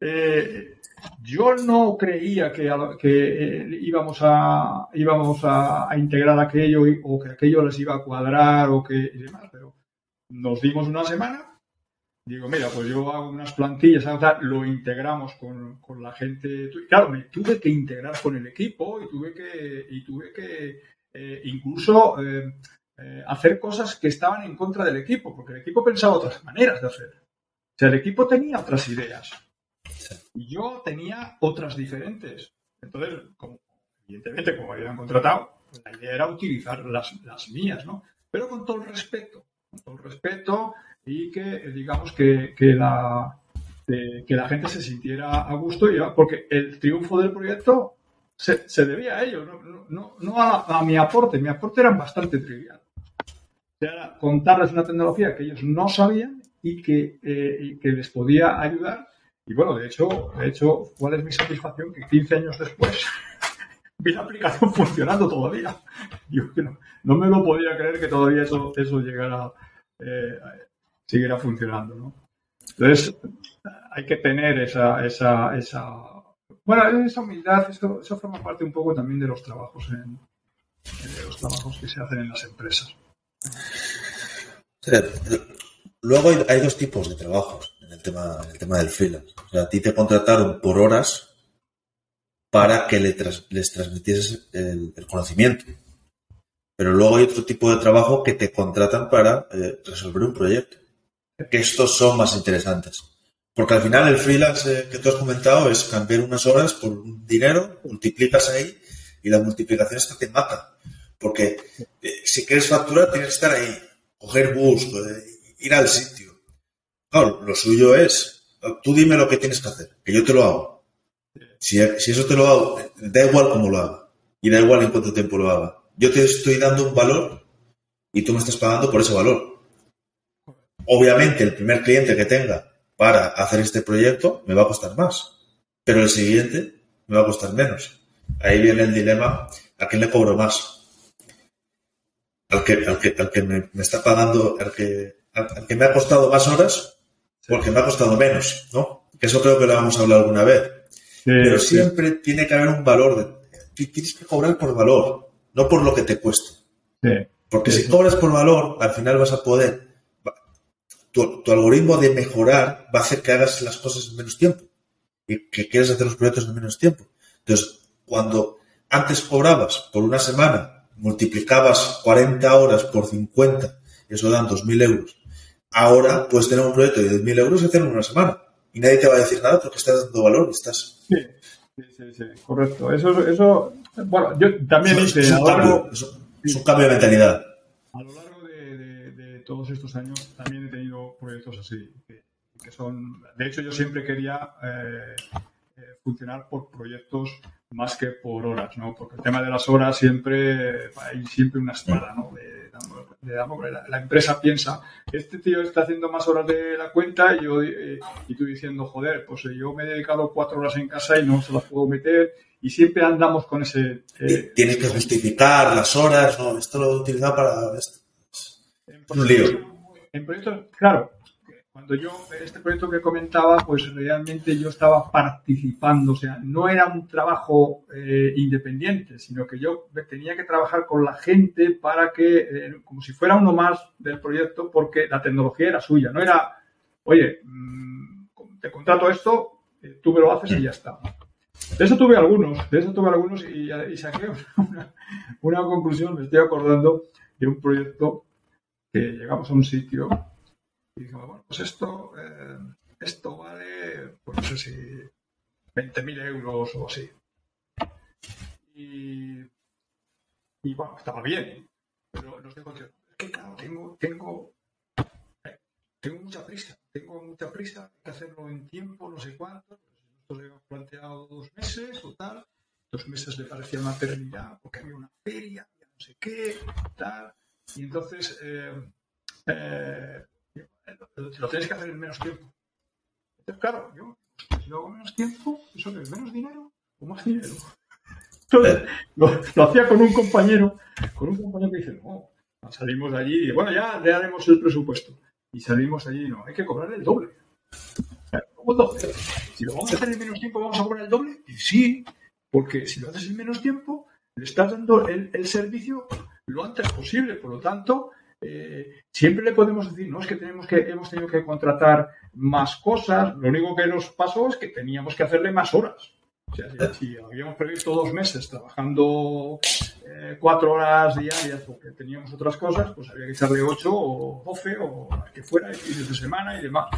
eh, yo no creía que, que eh, íbamos, a, íbamos a, integrar aquello o que aquello les iba a cuadrar o que y demás, pero nos dimos una semana digo, mira, pues yo hago unas plantillas, lo integramos con, la gente. Claro, me tuve que integrar con el equipo y tuve que, y tuve que eh, incluso eh, hacer cosas que estaban en contra del equipo, porque el equipo pensaba otras maneras de hacer. O sea, el equipo tenía otras ideas yo tenía otras diferentes. Entonces, como, evidentemente, como habían contratado, pues la idea era utilizar las, las mías, ¿no? Pero con todo el respeto, con todo el respeto y que digamos que, la, que la gente se sintiera a gusto y, porque el triunfo del proyecto se, debía a ellos, no, no, a, mi aporte, mi aporte era bastante trivial. Era contarles una tecnología que ellos no sabían y que, eh, que les podía ayudar. Y bueno, de hecho, de hecho, ¿cuál es mi satisfacción? Que 15 años después vi la aplicación funcionando todavía. Yo no, no me lo podía creer que todavía eso, eso llegara eh, siguiera funcionando, ¿no? Entonces, hay que tener esa, esa, esa bueno, esa humildad, eso, forma parte un poco también de los trabajos en, los trabajos que se hacen en las empresas. Luego hay, dos tipos de trabajos el tema, el tema del freelance. O sea, a ti te contrataron por horas para que les transmitieses el, conocimiento. Pero luego hay otro tipo de trabajo que te contratan para eh, resolver un proyecto que estos son más interesantes. Porque al final el freelance eh, que tú has comentado es cambiar unas horas por un dinero, multiplicas ahí y la multiplicación esta te mata. Porque eh, si quieres facturar tienes que estar ahí, coger bus, ir al sitio. Claro, lo suyo es, tú dime lo que tienes que hacer, que yo te lo hago. Si, eso te lo hago, da igual cómo lo haga y da igual en cuánto tiempo lo haga. Yo te estoy dando un valor y tú me estás pagando por ese valor. Obviamente, el primer cliente que tenga para hacer este proyecto me va a costar más, pero el siguiente me va a costar menos. Ahí viene el dilema, ¿a quién le cobro más? Al que, al que, al que me, está pagando, al que, al, que me ha costado más horas, porque me ha costado menos, ¿no? Que eso creo que lo vamos a hablar alguna vez. pero siempre tiene que haber un valor. De, tienes que cobrar por valor, no por lo que te cueste. Porque si cobras por valor, al final vas a poder tu, algoritmo de mejorar va a hacer que hagas las cosas en menos tiempo y que quieras hacer los proyectos en menos tiempo. Entonces, cuando antes cobrabas por una semana, multiplicabas 40 horas por 50, eso dan 2.000 euros. Ahora puedes tener un proyecto de 10.000 euros y hacerlo en una semana. Y nadie te va a decir nada porque estás dando valor y estás. Sí, sí, sí, correcto. Eso, eso, bueno, yo también hice. Es, un, cambio, es un cambio de mentalidad. A lo largo todos estos años también he tenido proyectos así, que, son, de hecho yo siempre quería eh, eh, funcionar por proyectos más que por horas, ¿no? Porque el tema de las horas siempre hay siempre una espada, ¿no? La, empresa piensa, este tío está haciendo más horas de la cuenta y, yo, eh, y tú diciendo, joder, pues yo me he dedicado cuatro horas en casa y no se las puedo meter y siempre andamos con ese... Tienes que justificar las horas, ¿no? Esto lo he utilizado para esto. Un lío. En proyectos, claro, cuando yo, este proyecto que comentaba, pues realmente yo estaba participando, o sea, no era un trabajo eh, independiente, sino que yo tenía que trabajar con la gente para que, eh, como si fuera uno más del proyecto, porque la tecnología era suya, no era, oye, mm, te contrato esto, eh, tú me lo haces y ya está. de eso tuve algunos, de eso tuve algunos y, saqué una, conclusión, me estoy acordando de un proyecto que llegamos a un sitio y dijimos, bueno, pues esto, eh, esto vale, pues no sé si 20.000 euros o así. Y, y bueno, estaba bien, pero nos dijo, es que claro, tengo, tengo, eh, tengo mucha prisa, tengo mucha prisa, hay que hacerlo en tiempo, no sé cuánto. Nosotros hemos planteado dos meses o tal, dos meses le parecía una eternidad porque había una feria, no sé qué, tal. Y entonces, eh, eh, lo tienes que hacer en menos tiempo. Entonces, claro, yo, si lo hago en menos tiempo, ¿eso es menos dinero o más dinero? Entonces, lo, hacía con un compañero, con un compañero que dice, no, salimos de allí y bueno, ya le haremos el presupuesto. Y salimos allí y no, hay que cobrar el doble. ¿Cómo? Si lo vamos a hacer en menos tiempo, ¿vamos a cobrar el doble? Y sí, porque si lo haces en menos tiempo, le estás dando el servicio lo antes posible. Por lo tanto, eh, siempre le podemos decir, no, es que, tenemos que hemos tenido que contratar más cosas, lo único que nos pasó es que teníamos que hacerle más horas. O sea, si, habíamos previsto dos meses trabajando eh, cuatro horas diarias porque teníamos otras cosas, pues había que echarle ocho o doce o las que fuera, y fines de semana y demás.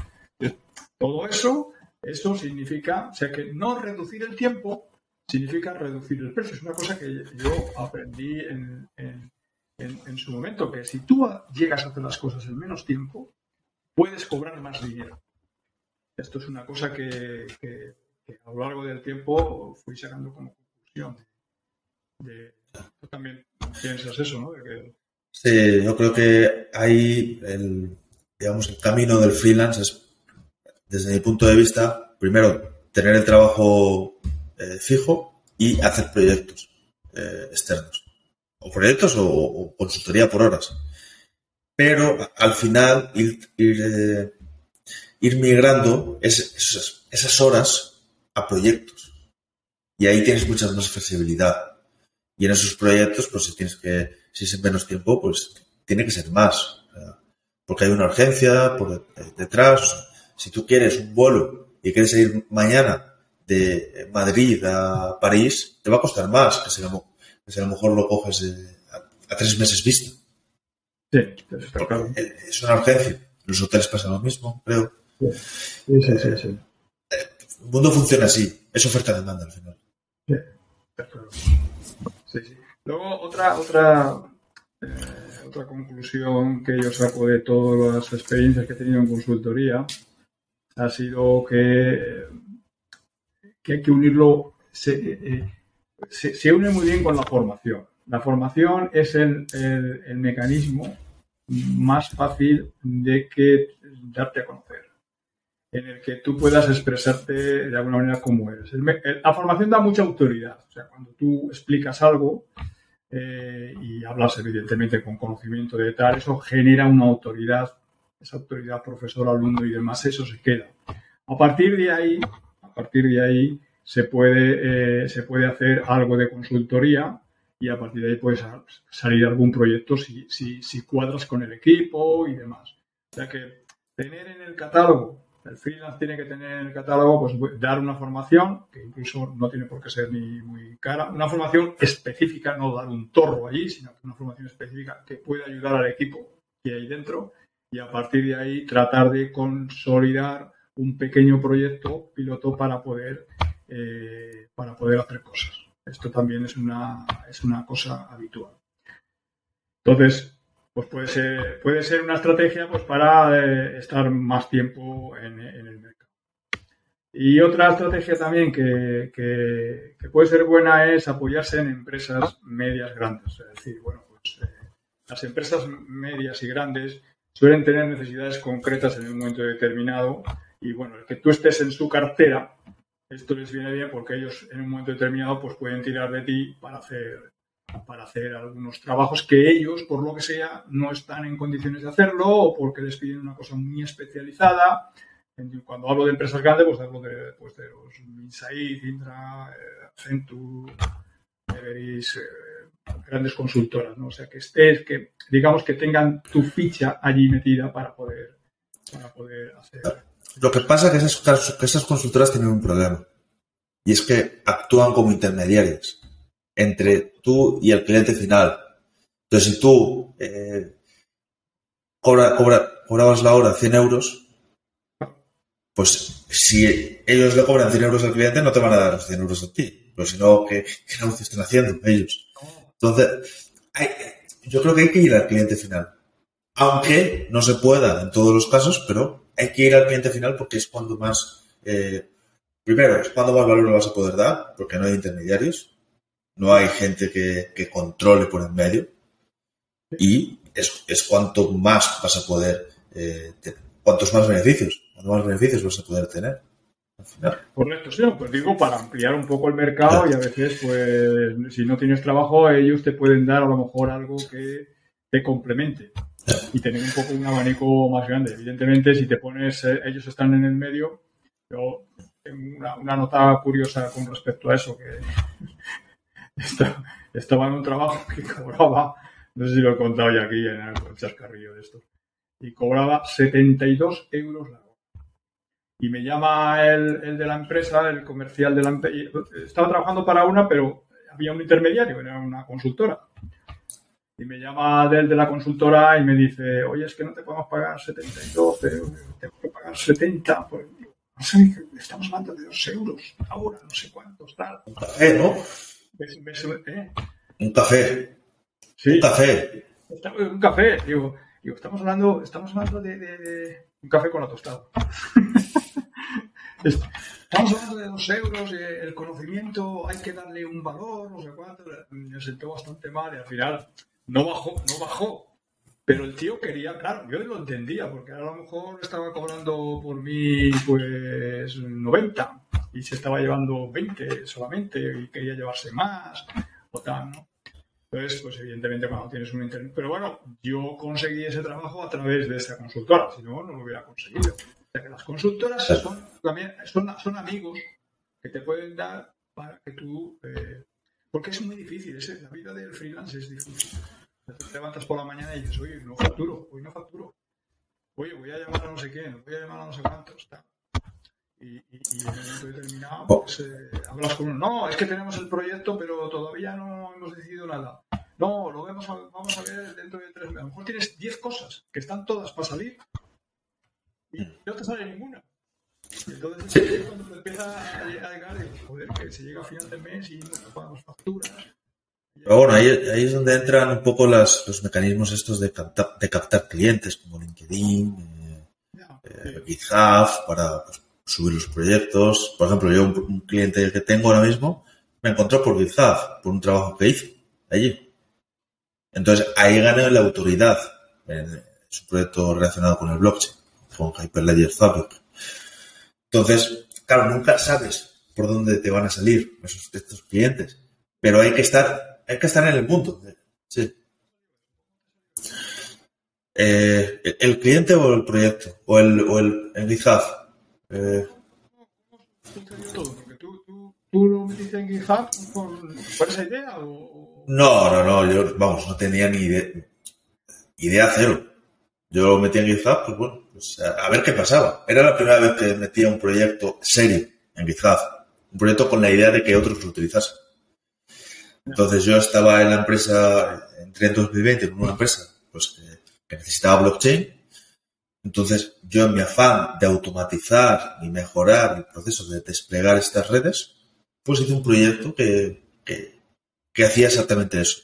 todo eso, eso significa, o sea, que no reducir el tiempo significa reducir el precio. Es una cosa que yo aprendí en en, su momento, que si tú llegas a hacer las cosas en menos tiempo, puedes cobrar más dinero. Esto es una cosa que, a lo largo del tiempo fui sacando como conclusión. tú también piensas eso, ¿no? Sí, yo creo que ahí el, digamos, el camino del freelance es, desde mi punto de vista, primero, tener el trabajo eh, fijo y hacer proyectos eh, externos o proyectos o, consultoría por horas. Pero al final ir, ir, eh, migrando esas, horas a proyectos. Y ahí tienes mucha más flexibilidad. Y en esos proyectos, pues si tienes que, si es en menos tiempo, pues tiene que ser más. porque hay una urgencia por detrás. si tú quieres un vuelo y quieres ir mañana de Madrid a París, te va a costar más que si pues a lo mejor lo coges eh, a, tres meses vista. Sí, está claro. Es una urgencia. Los hoteles pasan lo mismo, creo. Sí, sí, sí. sí, El mundo funciona así. Es oferta-demanda al final. Sí, claro. Sí, sí. Luego, otra, otra, eh, otra conclusión que yo saco de todas las experiencias que he tenido en consultoría ha sido que, que hay que unirlo. Se, eh, se, une muy bien con la formación. La formación es el, mecanismo más fácil de que darte a conocer, en el que tú puedas expresarte de alguna manera como eres. la formación da mucha autoridad. O sea, cuando tú explicas algo eh, y hablas evidentemente con conocimiento de tal, eso genera una autoridad, esa autoridad profesor, alumno y demás, eso se queda. A partir de ahí, a partir de ahí, se puede, eh, se puede hacer algo de consultoría y a partir de ahí puede salir algún proyecto si, si, si cuadras con el equipo y demás. O sea que tener en el catálogo, el freelance tiene que tener en el catálogo, pues dar una formación, que incluso no tiene por qué ser ni muy cara, una formación específica, no dar un torro allí, sino una formación específica que pueda ayudar al equipo que hay dentro y a partir de ahí tratar de consolidar un pequeño proyecto piloto para poder eh, para poder hacer cosas. Esto también es una, es una cosa habitual. Entonces, pues puede ser, puede ser una estrategia pues, para eh, estar más tiempo en, el mercado. Y otra estrategia también que, que, puede ser buena es apoyarse en empresas medias grandes. Es decir, bueno, pues eh, las empresas medias y grandes suelen tener necesidades concretas en un momento determinado y bueno, el que tú estés en su cartera esto les viene bien porque ellos en un momento determinado pues pueden tirar de ti para hacer para hacer algunos trabajos que ellos, por lo que sea, no están en condiciones de hacerlo o porque les piden una cosa muy especializada. Cuando hablo de empresas grandes, pues hablo de, pues, de los Minsaid, Indra, eh, Accenture, Everis, eh, grandes consultoras, ¿no? O sea, que estés, que digamos que tengan tu ficha allí metida para poder, para poder hacer lo que pasa es que esas, consultoras tienen un problema. y es que actúan como intermediarios entre tú y el cliente final. Entonces, si tú eh, cobra, cobra, cobrabas la hora 100 euros, pues si ellos le cobran 100 euros al cliente, no te van a dar los 100 euros a ti. Pero si no, ¿qué, qué negocio están haciendo ellos? Entonces, yo creo que hay que ir al cliente final. Aunque no se pueda en todos los casos, pero hay que ir al cliente final porque es cuando más, eh, primero, es cuando más valor le vas a poder dar, porque no hay intermediarios, no hay gente que, que controle por en medio, y es, es, cuanto más vas a poder, eh, tener, cuantos más beneficios, cuantos más beneficios vas a poder tener. Al final. Correcto, sí, pues digo, para ampliar un poco el mercado y a veces, pues, si no tienes trabajo, ellos te pueden dar a lo mejor algo que te complemente y tener un poco un abanico más grande. Evidentemente, si te pones, eh, ellos están en el medio, yo tengo una, una nota curiosa con respecto a eso, que estaba en un trabajo que cobraba, no sé si lo he contado ya aquí en el chascarrillo de esto, y cobraba 72 euros la hora. Y me llama el, el de la empresa, el comercial de la empresa, estaba trabajando para una, pero había un intermediario, era una consultora. Y me llama del de la consultora y me dice, oye, es que no te podemos pagar 72, pero tengo que pagar 70. Pues, no sé, estamos hablando de 2 euros ahora, no sé cuántos, tal. Un café, ¿no? ¿Ves, ves, eh? Un café. Sí, Un café. un café. Digo, digo estamos hablando, estamos hablando de, de- de un café con la tostada. Estamos hablando de dos euros, eh, el conocimiento hay que darle un valor, no sé cuánto. Me sentó bastante mal y al final no bajó, no bajó. Pero el tío quería, claro, yo lo entendía, porque a lo mejor estaba cobrando por mí pues 90 y se estaba llevando 20 solamente y quería llevarse más o tal, ¿no? Entonces, pues evidentemente cuando tienes un internet... Pero bueno, yo conseguí ese trabajo a través de esa consultora, si no, no lo hubiera conseguido. O sea que las consultoras son, también, son, son amigos que te pueden dar para que tú... eh, porque es muy difícil, la vida del freelance es difícil. Te levantas por la mañana y dices, oye, no facturo, hoy no facturo. Oye, voy a llamar a no sé quién, voy a llamar a no sé cuántos. tal. Y, y, y en un momento determinado, pues, eh, hablas con uno. No, es que tenemos el proyecto, pero todavía no hemos decidido nada. No, lo vemos, vamos a ver dentro de tres meses. A lo mejor tienes 10 cosas que están todas para salir y no te sale ninguna. Entonces es cuando te empieza a llegar, digo, joder, que se llega a final de mes y no pagamos facturas. Pero bueno, ahí, ahí es donde entran un poco las, los mecanismos estos de captar, de captar clientes, como LinkedIn, eh, eh, GitHub, para pues, subir los proyectos. Por ejemplo, yo un, un cliente que tengo ahora mismo me encontró por GitHub, por un trabajo que hice allí. Entonces ahí gané la autoridad. en- Es un proyecto relacionado con el blockchain, con Hyperledger Fabric. Entonces, claro, nunca sabes por dónde te van a salir esos, estos clientes, pero hay que estar, hay que estar en el mundo. Sí. Eh, ¿el- ¿El cliente o el proyecto? ¿O el, o el, el GitHub? Eh, tú, tú, tú lo metiste en GitHub por, por esa idea o- no, no, no, yo, vamos, no tenía ni idea, idea cero. Yo lo metí en GitHub, pues bueno, pues a, ver qué pasaba. Era la primera vez que metía un proyecto serio en GitHub. Un proyecto con la idea de que otros lo utilizasen. Entonces yo estaba en la empresa, entré en 2020 en una empresa pues, que, que necesitaba blockchain. Entonces yo en mi afán de automatizar y mejorar el proceso de desplegar estas redes, pues hice un proyecto que, que, que hacía exactamente eso.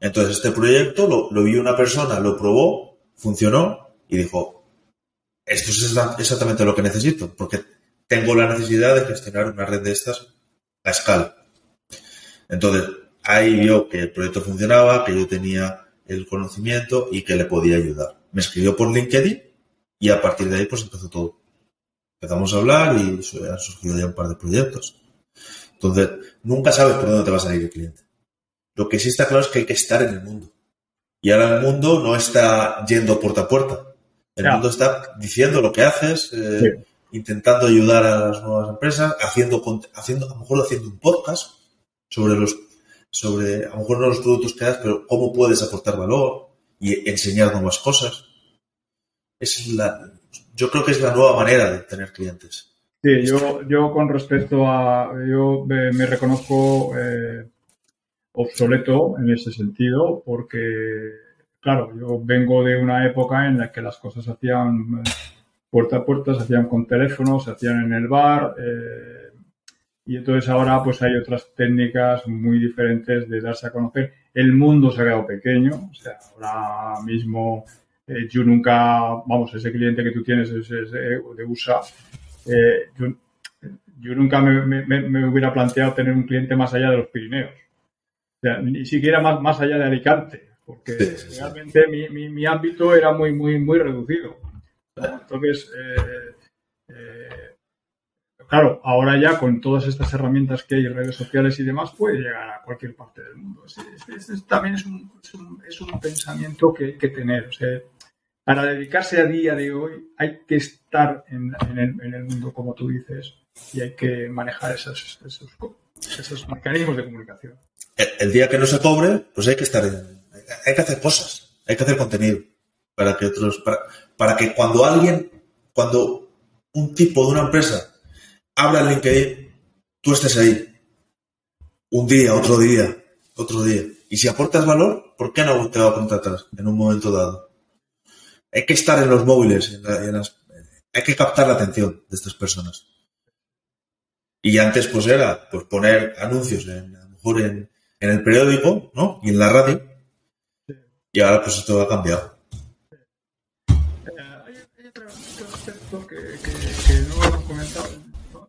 Entonces este proyecto lo, lo vio una persona, lo probó, funcionó y dijo, esto es exa- exactamente lo que necesito, porque tengo la necesidad de gestionar una red de estas a escala. Entonces, ahí vio que el proyecto funcionaba, que yo tenía el conocimiento y que le podía ayudar. Me escribió por LinkedIn y a partir de ahí pues empezó todo. Empezamos a hablar y han surgido ya un par de proyectos. Entonces, nunca sabes por dónde te va a salir el cliente. Lo que sí está claro es que hay que estar en el mundo. Y ahora el mundo no está yendo puerta a puerta. El mundo está diciendo lo que haces, eh, intentando ayudar a las nuevas empresas, haciendo, haciendo, a lo mejor haciendo un podcast sobre los, sobre, a lo mejor no los productos que das, pero cómo puedes aportar valor y enseñar nuevas cosas. Es la, yo creo que es la nueva manera de tener clientes. Sí, yo, yo con respecto a, yo me, reconozco eh, obsoleto en ese sentido porque, claro, yo vengo de una época en la que las cosas se hacían eh, puerta a puerta, se hacían con teléfono, se hacían en el bar. Eh, y entonces ahora pues hay otras técnicas muy diferentes de darse a conocer. El mundo se ha quedado pequeño, o sea, ahora mismo eh, yo nunca, vamos, ese cliente que tú tienes es, de USA, eh, yo, nunca me, hubiera planteado tener un cliente más allá de los Pirineos, ni siquiera más, más allá de Alicante, porque realmente Mi, mi, ámbito era muy, muy, muy reducido. Entonces, eh, claro, ahora ya con todas estas herramientas que hay, redes sociales y demás, puede llegar a cualquier parte del mundo. también es un, es un, pensamiento que hay que tener. O sea, para dedicarse a día de hoy hay que estar en, el, mundo, como tú dices, y hay que manejar esos, esos, mecanismos de comunicación. El, día que no se cobre, pues hay que estar en, hay que hacer cosas, hay que hacer contenido para que otros, para, para que cuando alguien, cuando un tipo de una empresa habla en LinkedIn, tú estés ahí. Un día, otro día, otro día. Y si aportas valor, ¿por qué no te va a contratar en un momento dado? hay que estar en los móviles, hay que captar la atención de estas personas. Y antes pues era pues poner anuncios en, a lo mejor en, el periódico, ¿no? Y en la radio. Y ahora pues esto ha cambiado. Eh, hay, otro aspecto que, no hemos comentado.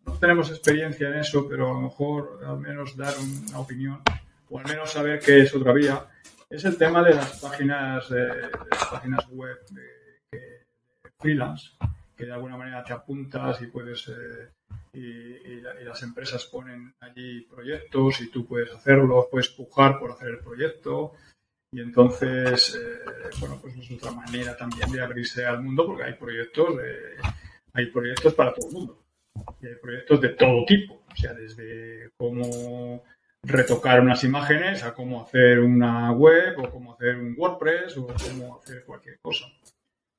No, tenemos experiencia en eso, pero a lo mejor al menos dar una opinión o al menos saber qué es otra vía es el tema de las páginas, de, las páginas web de, freelance, que de alguna manera te apuntas y puedes eh, y, las empresas ponen allí proyectos y tú puedes hacerlo, puedes pujar por hacer el proyecto y entonces eh, bueno pues es otra manera también de abrirse al mundo porque hay proyectos hay proyectos para todo el mundo y hay proyectos de todo tipo o sea desde cómo retocar unas imágenes a cómo hacer una web o cómo hacer un WordPress o cómo hacer cualquier cosa.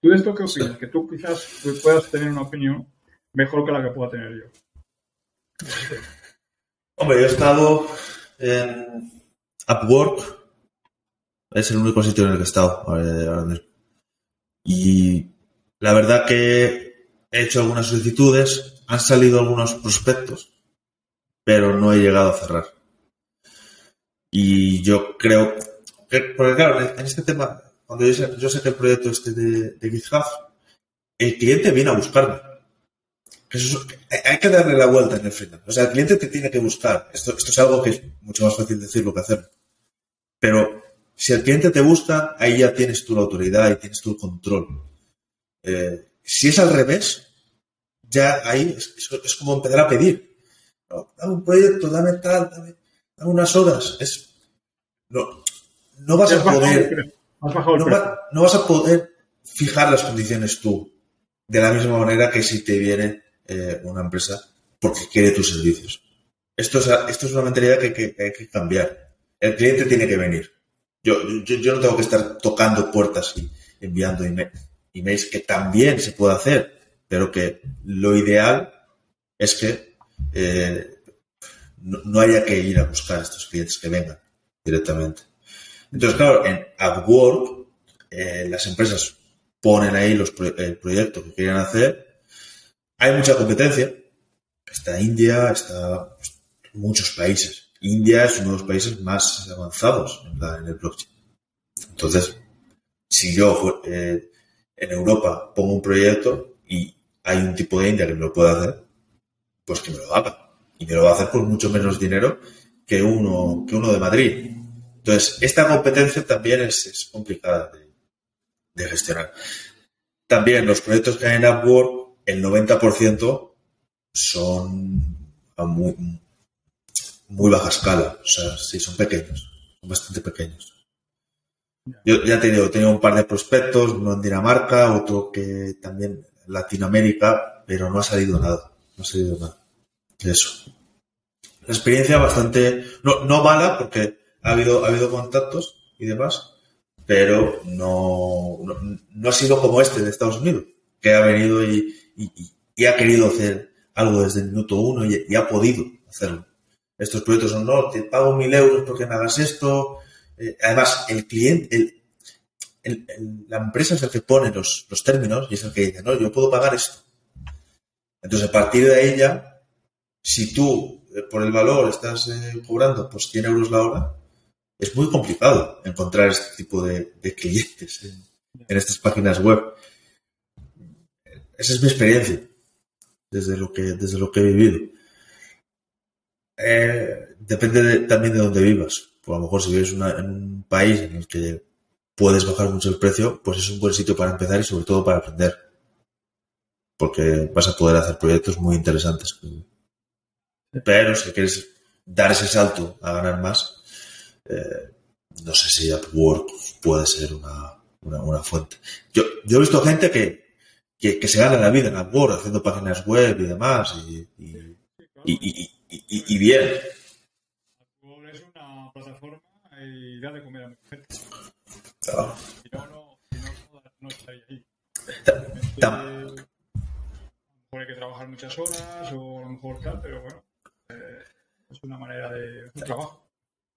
¿Tú de esto qué opinas? Que tú quizás puedas tener una opinión mejor que la que pueda tener yo. Hombre, yo he estado en Upwork. Es el único sitio en el que he estado ahora mismo. Y la verdad que he hecho algunas solicitudes, han salido algunos prospectos, pero no he llegado a cerrar. Y yo creo que, porque claro, en este tema, cuando yo, sé, que el proyecto este de, de GitHub, el cliente viene a buscarme. hay que darle la vuelta en el final. O sea, el cliente te tiene que buscar. Esto, esto es algo que es mucho más fácil decirlo que hacerlo. Pero si el cliente te busca, ahí ya tienes tú la autoridad y tienes el control. Eh, si es al revés, ya ahí es, es, como empezar a pedir. dame un proyecto, dame tal, dame unas horas. Es, no, no vas a poder. No, vas a poder fijar las condiciones tú de la misma manera que si te viene eh, una empresa porque quiere tus servicios. Esto es, esto es una mentalidad que, hay que cambiar. El cliente tiene que venir. Yo, yo, no tengo que estar tocando puertas y enviando emails, que también se puede hacer, pero que lo ideal es que eh, no, haya que ir a buscar a estos clientes que vengan directamente. Entonces, claro, en Upwork eh, las empresas ponen ahí los el proyecto que quieren hacer. Hay mucha competencia. Está India, está pues, muchos países. India es uno de los países más avanzados en, el blockchain. Entonces, si yo eh, en Europa pongo un proyecto y hay un tipo de India que me lo puede hacer, pues que me lo haga y me lo va a hacer por mucho menos dinero que uno, que uno de Madrid. Entonces, esta competencia también es, complicada de, gestionar. También los proyectos que hay en Upwork, el 90% son muy, muy baja escala. O sea, sí, son pequeños, son bastante pequeños. Yo ya he tenido, un par de prospectos, uno en Dinamarca, otro que también en Latinoamérica, pero no ha salido nada. No ha salido nada eso. La experiencia bastante, no, no mala, porque ha habido, ha habido contactos y demás, pero no, no, ha sido como este de Estados Unidos, que ha venido y, y, ha querido hacer algo desde el minuto uno y, ha podido hacerlo. Estos proyectos son, no, te pago mil euros porque me hagas esto. Eh, además, el cliente, la empresa es el que pone los, términos y es el que dice, no, yo puedo pagar esto. Entonces, a partir de ella, si tú eh, por el valor estás eh, cobrando pues 100 euros la hora, es muy complicado encontrar este tipo de, clientes en, estas páginas web. Esa es mi experiencia desde lo que, desde lo que he vivido. Eh, depende también de dónde vivas. Pues a lo mejor si vives en un país en el que puedes bajar mucho el precio, pues es un buen sitio para empezar y sobre todo para aprender. Porque vas a poder hacer proyectos muy interesantes. Pero si quieres dar ese salto a ganar más, eh, no sé si Upwork puede ser una, fuente. Yo, yo he visto gente que, que, se gana la vida en Upwork haciendo páginas web y demás y, y, y, bien. Upwork es una plataforma y da de comer a mi gente. Claro. Si no, no, no, estaría ahí. a lo mejor hay que trabajar muchas horas o a lo mejor tal, pero bueno, eh, es una manera de un trabajo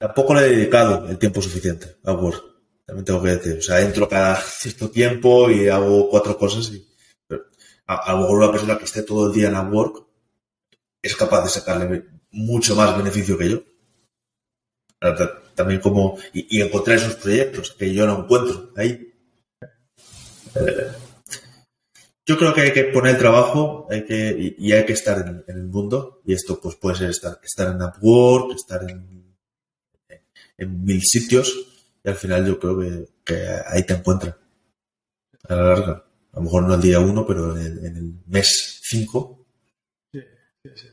tampoco le he dedicado el tiempo suficiente a Word. También tengo que decir. O sea, entro cada cierto tiempo y hago cuatro cosas y a, lo mejor una persona que esté todo el día en Upwork es capaz de sacarle mucho más beneficio que yo. También como, y, encontrar esos proyectos que yo no encuentro ahí. Eh, yo creo que hay que poner el trabajo hay que, y, hay que estar en, el mundo. Y esto pues puede ser estar, estar en Upwork, estar en en mil sitios y al final yo creo que, ahí te encuentras a la larga. A lo mejor no el día uno, pero en el, mes cinco. Sí, sí, sí.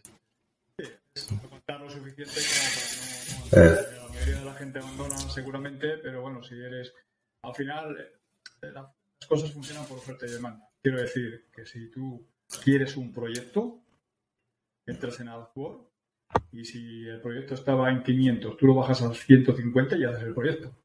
Es lo suficiente como para no, eh. La mayoría de la gente abandona seguramente, pero bueno, si eres... Al final, eh, las cosas funcionan por oferta y demanda. Quiero decir que si tú quieres un proyecto, entras en AdWords y si el proyecto estaba en 500, tú lo bajas a 150 y haces el proyecto.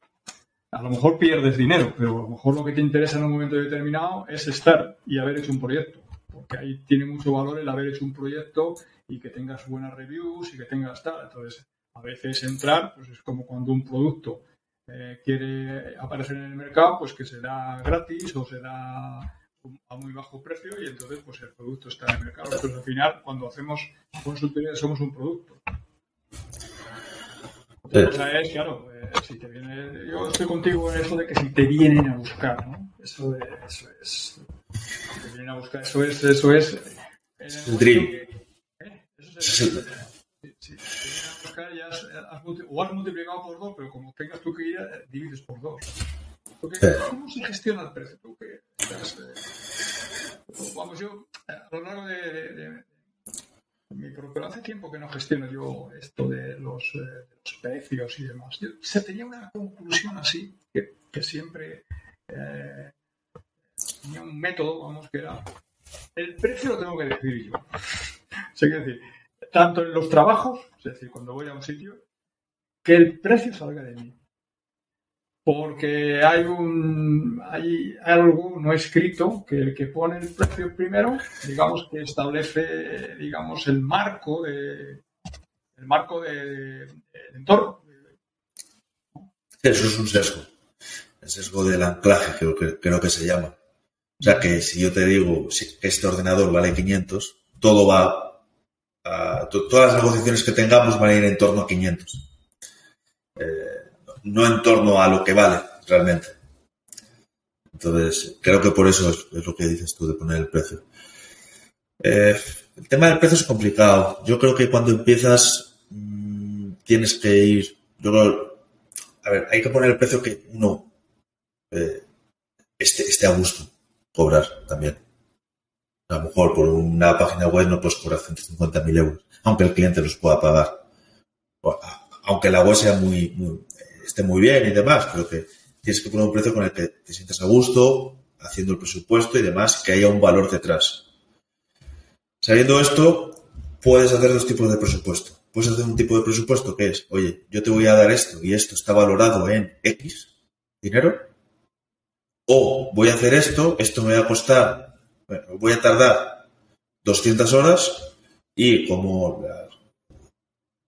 A lo mejor pierdes dinero, pero a lo mejor lo que te interesa en un momento determinado es estar y haber hecho un proyecto. Porque ahí tiene mucho valor el haber hecho un proyecto y que tengas buenas reviews y que tengas tal. Entonces, a veces entrar, pues es como cuando un producto eh, quiere aparecer en el mercado, pues que se da gratis o se da a muy bajo precio y entonces pues el producto está en el mercado. Entonces al final cuando hacemos consultoría somos un producto. Otra cosa es, claro, eh, si te viene, yo estoy contigo en eso de que si te vienen a buscar, ¿no? Eso, de, eso es, te vienen a buscar, eso es, eso es. el dream. ¿eh? Eso es el, si, te vienen a buscar ya has, o has multiplicado por dos, pero como tengas tú que ir, divides por dos. ¿Cómo se gestiona el precio? vamos, yo a lo largo de, mi pero hace tiempo que no gestiono yo esto de los, eh, precios y demás. se tenía una conclusión así, que, siempre eh, tenía un método, vamos, que era el precio lo tengo que decidir yo. o sea, decir, tanto en los trabajos, es decir, cuando voy a un sitio, que el precio salga de mí porque hay un hay algo no escrito que, que pone el precio primero, digamos que establece digamos el marco de el marco de, entorno. Eso es un sesgo, el sesgo del anclaje que, creo que se llama. O sea que si yo te digo que este ordenador vale 500, todo va a, todas las negociaciones que tengamos van a ir en torno a 500. Eh, no en torno a lo que vale realmente. Entonces, creo que por eso es, lo que dices tú de poner el precio. Eh, el tema del precio es complicado. Yo creo que cuando empiezas mm, tienes que ir. Yo a ver, hay que poner el precio que uno eh, esté, a gusto cobrar también. A lo mejor por una página web no puedes cobrar 150.000 euros, aunque el cliente los pueda pagar. Aunque la web sea muy, esté muy bien y demás, pero que tienes que poner un precio con el que te sientas a gusto, haciendo el presupuesto y demás, que haya un valor detrás. Sabiendo esto, puedes hacer dos tipos de presupuesto. Puedes hacer un tipo de presupuesto que es, oye, yo te voy a dar esto y esto está valorado en X dinero, o voy a hacer esto, esto me va a costar, voy a tardar 200 horas y como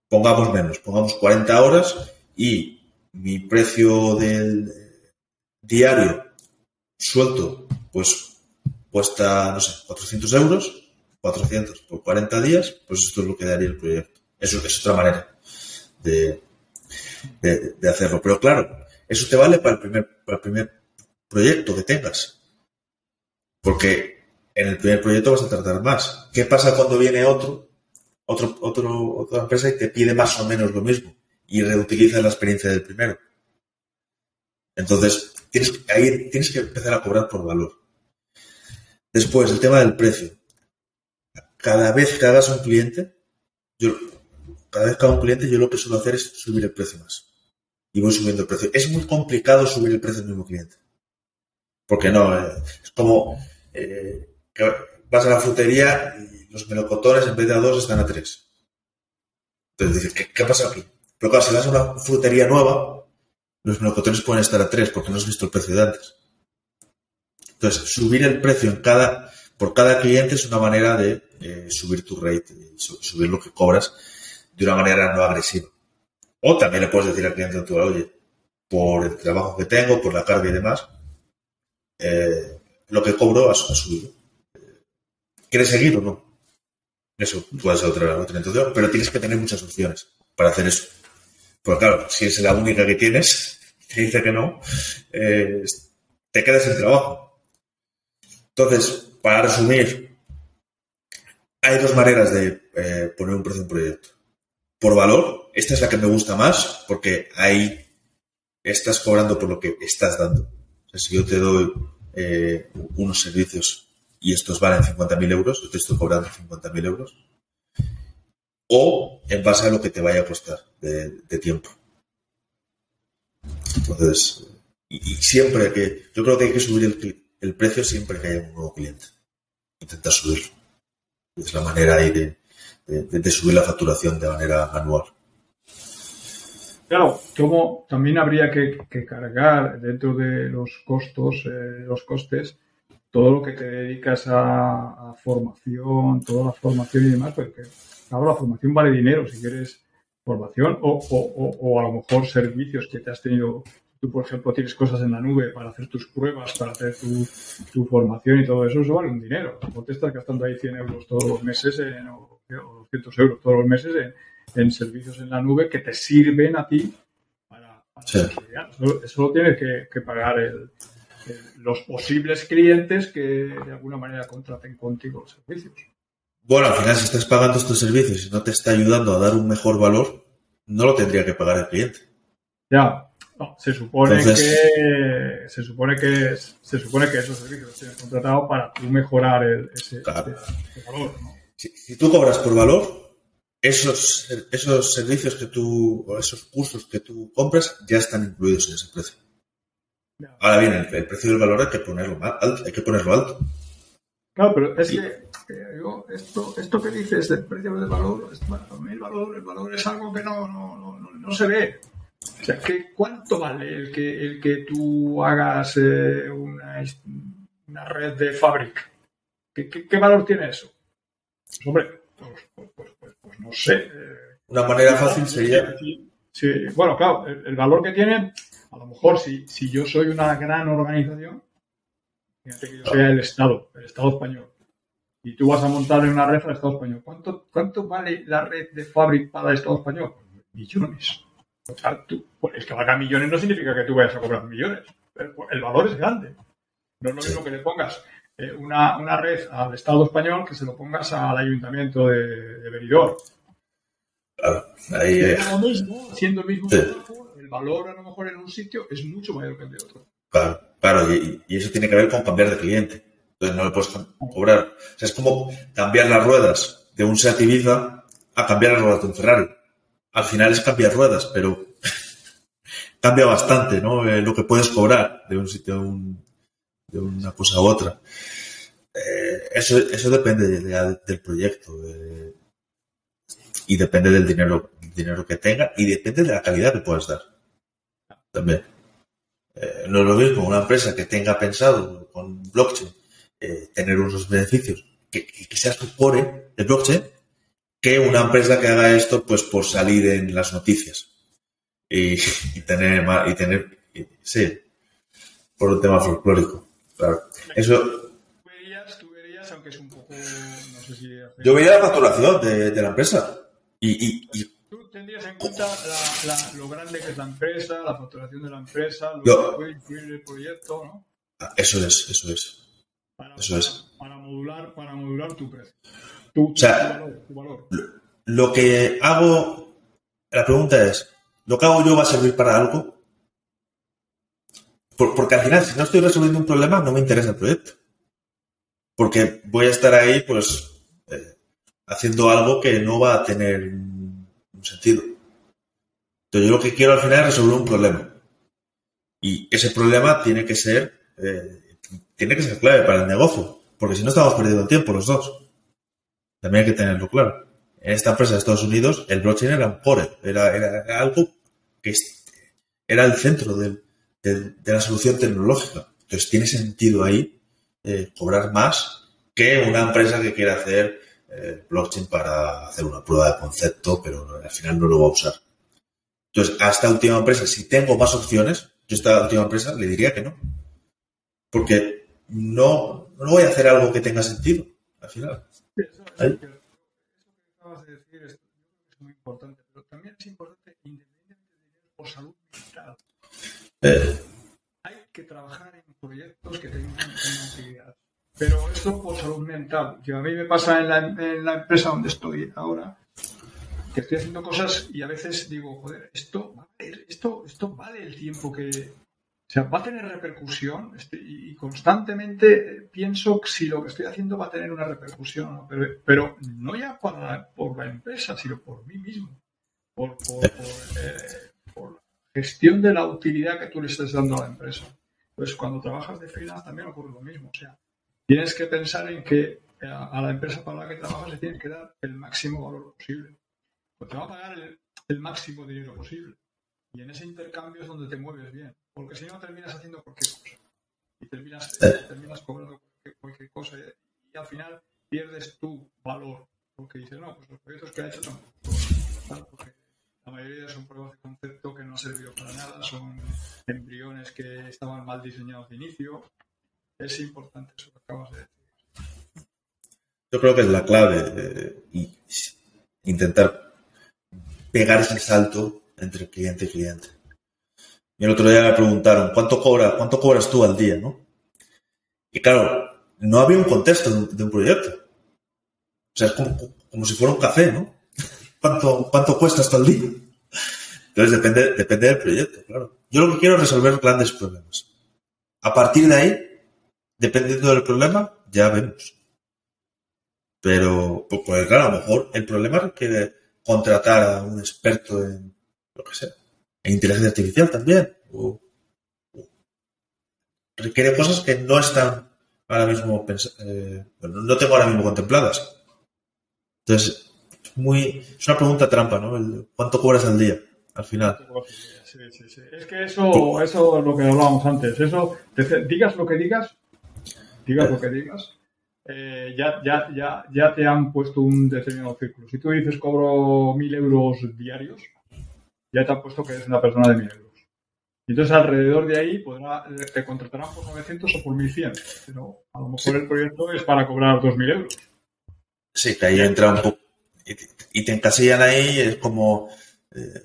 pongamos menos, pongamos 40 horas y mi precio del diario suelto, pues cuesta, no sé, 400 euros, 400 por 40 días, pues esto es lo que daría el proyecto. Eso es otra manera de, de, hacerlo. Pero claro, eso te vale para el primer, para el primer proyecto que tengas. Porque en el primer proyecto vas a tardar más. ¿Qué pasa cuando viene otro, otro, otro, otra empresa y te pide más o menos lo mismo y reutiliza la experiencia del primero? Entonces, tienes, ahí tienes que empezar a cobrar por valor. Después, el tema del precio. Cada vez que hagas un cliente, cada vez que hago un cliente, yo lo que suelo hacer es subir el precio más. Y voy subiendo el precio. Es muy complicado subir el precio del mismo cliente. Porque no, eh, es como eh, que vas a la frutería y los melocotones en vez de a dos están a tres. Entonces dices, ¿qué, qué ha pasado aquí? Pero claro, si vas a una frutería nueva, los melocotones pueden estar a tres porque no has visto el precio de antes. Entonces, subir el precio en cada, por cada cliente es una manera de eh, subir tu rate, subir lo que cobras de una manera no agresiva. O también le puedes decir al cliente tú, oye, por el trabajo que tengo, por la carga y demás, eh, lo que cobro ha, subido. ¿Quieres seguir o no? Eso puede ser otra, otra pero tienes que tener muchas opciones para hacer eso. Porque claro, si es la única que tienes, te dice que no, eh, te quedas sin trabajo. Entonces, para resumir, hay dos maneras de eh, poner un precio en un proyecto. Por valor, esta es la que me gusta más porque ahí estás cobrando por lo que estás dando. Si yo te doy eh, unos servicios y estos valen 50.000 euros, yo te estoy cobrando 50.000 euros. O en base a lo que te vaya a costar de, tiempo. Entonces, y, siempre que, yo creo que hay que subir el, el precio siempre que haya un nuevo cliente. Intenta subirlo. Es la manera ahí de, subir la facturación de manera anual. Claro, como también habría que, cargar dentro de los costos, eh, los costes, todo lo que te dedicas a, formación, toda la formación y demás, porque claro, la formación vale dinero si quieres formación o, o, a lo mejor servicios que te has tenido tú, por ejemplo, tienes cosas en la nube para hacer tus pruebas, para hacer tu, formación y todo eso, eso vale un dinero. No te estás gastando ahí 100 euros todos los meses o, 200 euros todos los meses en, servicios en la nube que te sirven a ti para, estudiar. Eso, lo tienes que, pagar los posibles clientes que de alguna manera contraten contigo los servicios. Bueno, al final, si estás pagando estos servicios y no te está ayudando a dar un mejor valor, no lo tendría que pagar el cliente. Ya, no, se supone que se supone que se supone que esos servicios los tienes contratados para tú mejorar ese, valor. Si, tú cobras por valor, esos, esos servicios que tú, o esos cursos que tú compras ya están incluidos en ese precio. Ahora bien, el, precio del valor hay que ponerlo alto, hay que ponerlo alto. Claro, pero es que eh, esto, esto que dices del precio del valor, el valor, el valor es algo que no, no, no, no se ve. O sea, ¿cuánto vale el que, el que tú hagas eh, una, una, red de fábrica? ¿Qué, valor tiene eso? Pues, hombre, pues, pues, pues no sé. Una manera fácil sería... Sí, bueno, claro, el, valor que tiene, a lo mejor si, si yo soy una gran organización, fíjate que yo sea el Estado, el Estado español, y tú vas a montar una red al Estado español, ¿cuánto, cuánto vale la red de fábrica para el Estado español? Millones. O sea, tú, pues, es que valga millones no significa que tú vayas a cobrar millones. El, valor es grande. No es lo mismo que le pongas eh, una, red al Estado español que se lo pongas al ayuntamiento de, de Benidorm. Claro, ahí Lo mismo, siendo el mismo el valor a lo mejor en un sitio es mucho mayor que el de otro. Claro, claro, y, eso tiene que ver con cambiar de cliente. Entonces no le puedes cobrar. O sea, es como cambiar las ruedas de un Seat Ibiza a cambiar las ruedas de un Ferrari al final es cambiar ruedas, pero cambia bastante, ¿no? Eh, lo que puedes cobrar de un sitio a un, de una cosa a otra. Eh, eso, eso depende del proyecto y depende del dinero, dinero que tenga y depende de la calidad que puedas dar. También. Eh, no es lo mismo una empresa que tenga pensado con blockchain tener unos beneficios que, que sea blockchain que una empresa que haga esto pues por salir en las noticias y, tener y tener sí por un tema folclórico claro eso tú verías, tú verías aunque es un poco no sé si yo vería la facturación de, de la empresa y, y, tú tendrías en cuenta la, la, lo grande que es la empresa la facturación de la empresa lo Yo- que puede incluir el proyecto ¿no? eso es eso es para, Eso para- es. para modular para modular tu precio tu, sea, tu valor, tu valor. lo que hago, la pregunta es, ¿lo que hago yo va a servir para algo? Por- porque al final, si no estoy resolviendo un problema, no me interesa el proyecto. Porque voy a estar ahí, pues, eh, haciendo algo que no va a tener un, sentido. Entonces, yo lo que quiero al final es resolver un problema. Y ese problema tiene que ser, eh, tiene que ser clave para el negocio. Porque si no, estamos perdiendo el tiempo los dos. También hay que tenerlo claro. En esta empresa de Estados Unidos, el blockchain era un core, era, era- era algo que era el centro del- de la solución tecnológica. Entonces tiene sentido ahí eh, cobrar más que una empresa que quiere hacer eh, blockchain para hacer una prueba de concepto, pero al final no lo va a usar. Entonces, a esta última empresa, si tengo más opciones, yo a esta última empresa le diría que no. Porque no, no voy a hacer algo que tenga sentido, al final. Eso, eso Ahí. que, eso que acabas de decir es, muy importante, pero también es importante, independientemente de dinero, salud mental. Hay que trabajar en proyectos que tengan una utilidad. Pero esto por salud mental. Yo, a mí me pasa en la, en la empresa donde estoy ahora, que estoy haciendo cosas y a veces digo, joder, esto, esto, esto vale el tiempo que... O sea, va a tener repercusión Este- y constantemente pienso si lo que estoy haciendo va a tener una repercusión, ¿no? pero, pero no ya por la empresa, sino por mí mismo, por, por, por, eh, gestión de la utilidad que tú le estés dando a la empresa. Pues cuando trabajas de freelance también ocurre lo mismo. O sea, tienes que pensar en que eh, a, la empresa para la que trabajas le tienes que dar el máximo valor posible. Pues te va a pagar el, el máximo dinero posible. Y en ese intercambio es donde te mueves bien. Porque si no terminas haciendo cualquier cosa. Y terminas, terminas cobrando cualquier, cosa. Y, al final pierdes tu valor. Porque dices, no, pues los proyectos que ha hecho porque la mayoría son pruebas de concepto que no han servido para nada. Son embriones que estaban mal diseñados de inicio. Es importante eso que acabas de decir. yo creo que es la clave eh, y intentar pegar ese salto entre cliente y cliente. Y el otro día me preguntaron, ¿cuánto, cobra, ¿cuánto cobras tú al día? ¿no? Y claro, no había un contexto de un, proyecto. O sea, es como si fuera un café, ¿no? ¿Cuánto, cuánto cuesta esto al día? Entonces depende, depende del proyecto, claro. Yo lo que quiero es resolver grandes problemas. A partir de ahí, dependiendo del problema, ya vemos. Pero, pues, pues, claro, a lo mejor el problema requiere contratar a un experto en, lo que sea, en inteligencia artificial también. O, requiere cosas que no están ahora mismo, eh, no tengo ahora mismo contempladas. Entonces, es muy, es una pregunta trampa, ¿no? El, ¿Cuánto cobras al día, al final? Sí, sí, sí. Es que eso, eso es lo que hablábamos antes. Eso, te- digas lo que digas, digas lo que digas, eh, ya, ya, ya, ya te han puesto un determinado círculo. Si tú dices cobro mil euros diarios, ya te han puesto que eres una persona de mil euros. Y entonces alrededor de ahí podrá, te contratarán por 900 o por 1100. Pero a lo mejor el proyecto es para cobrar 2000 euros. Sí, que ahí entra un poco. Y te, y te encasillan ahí, y es como. eh,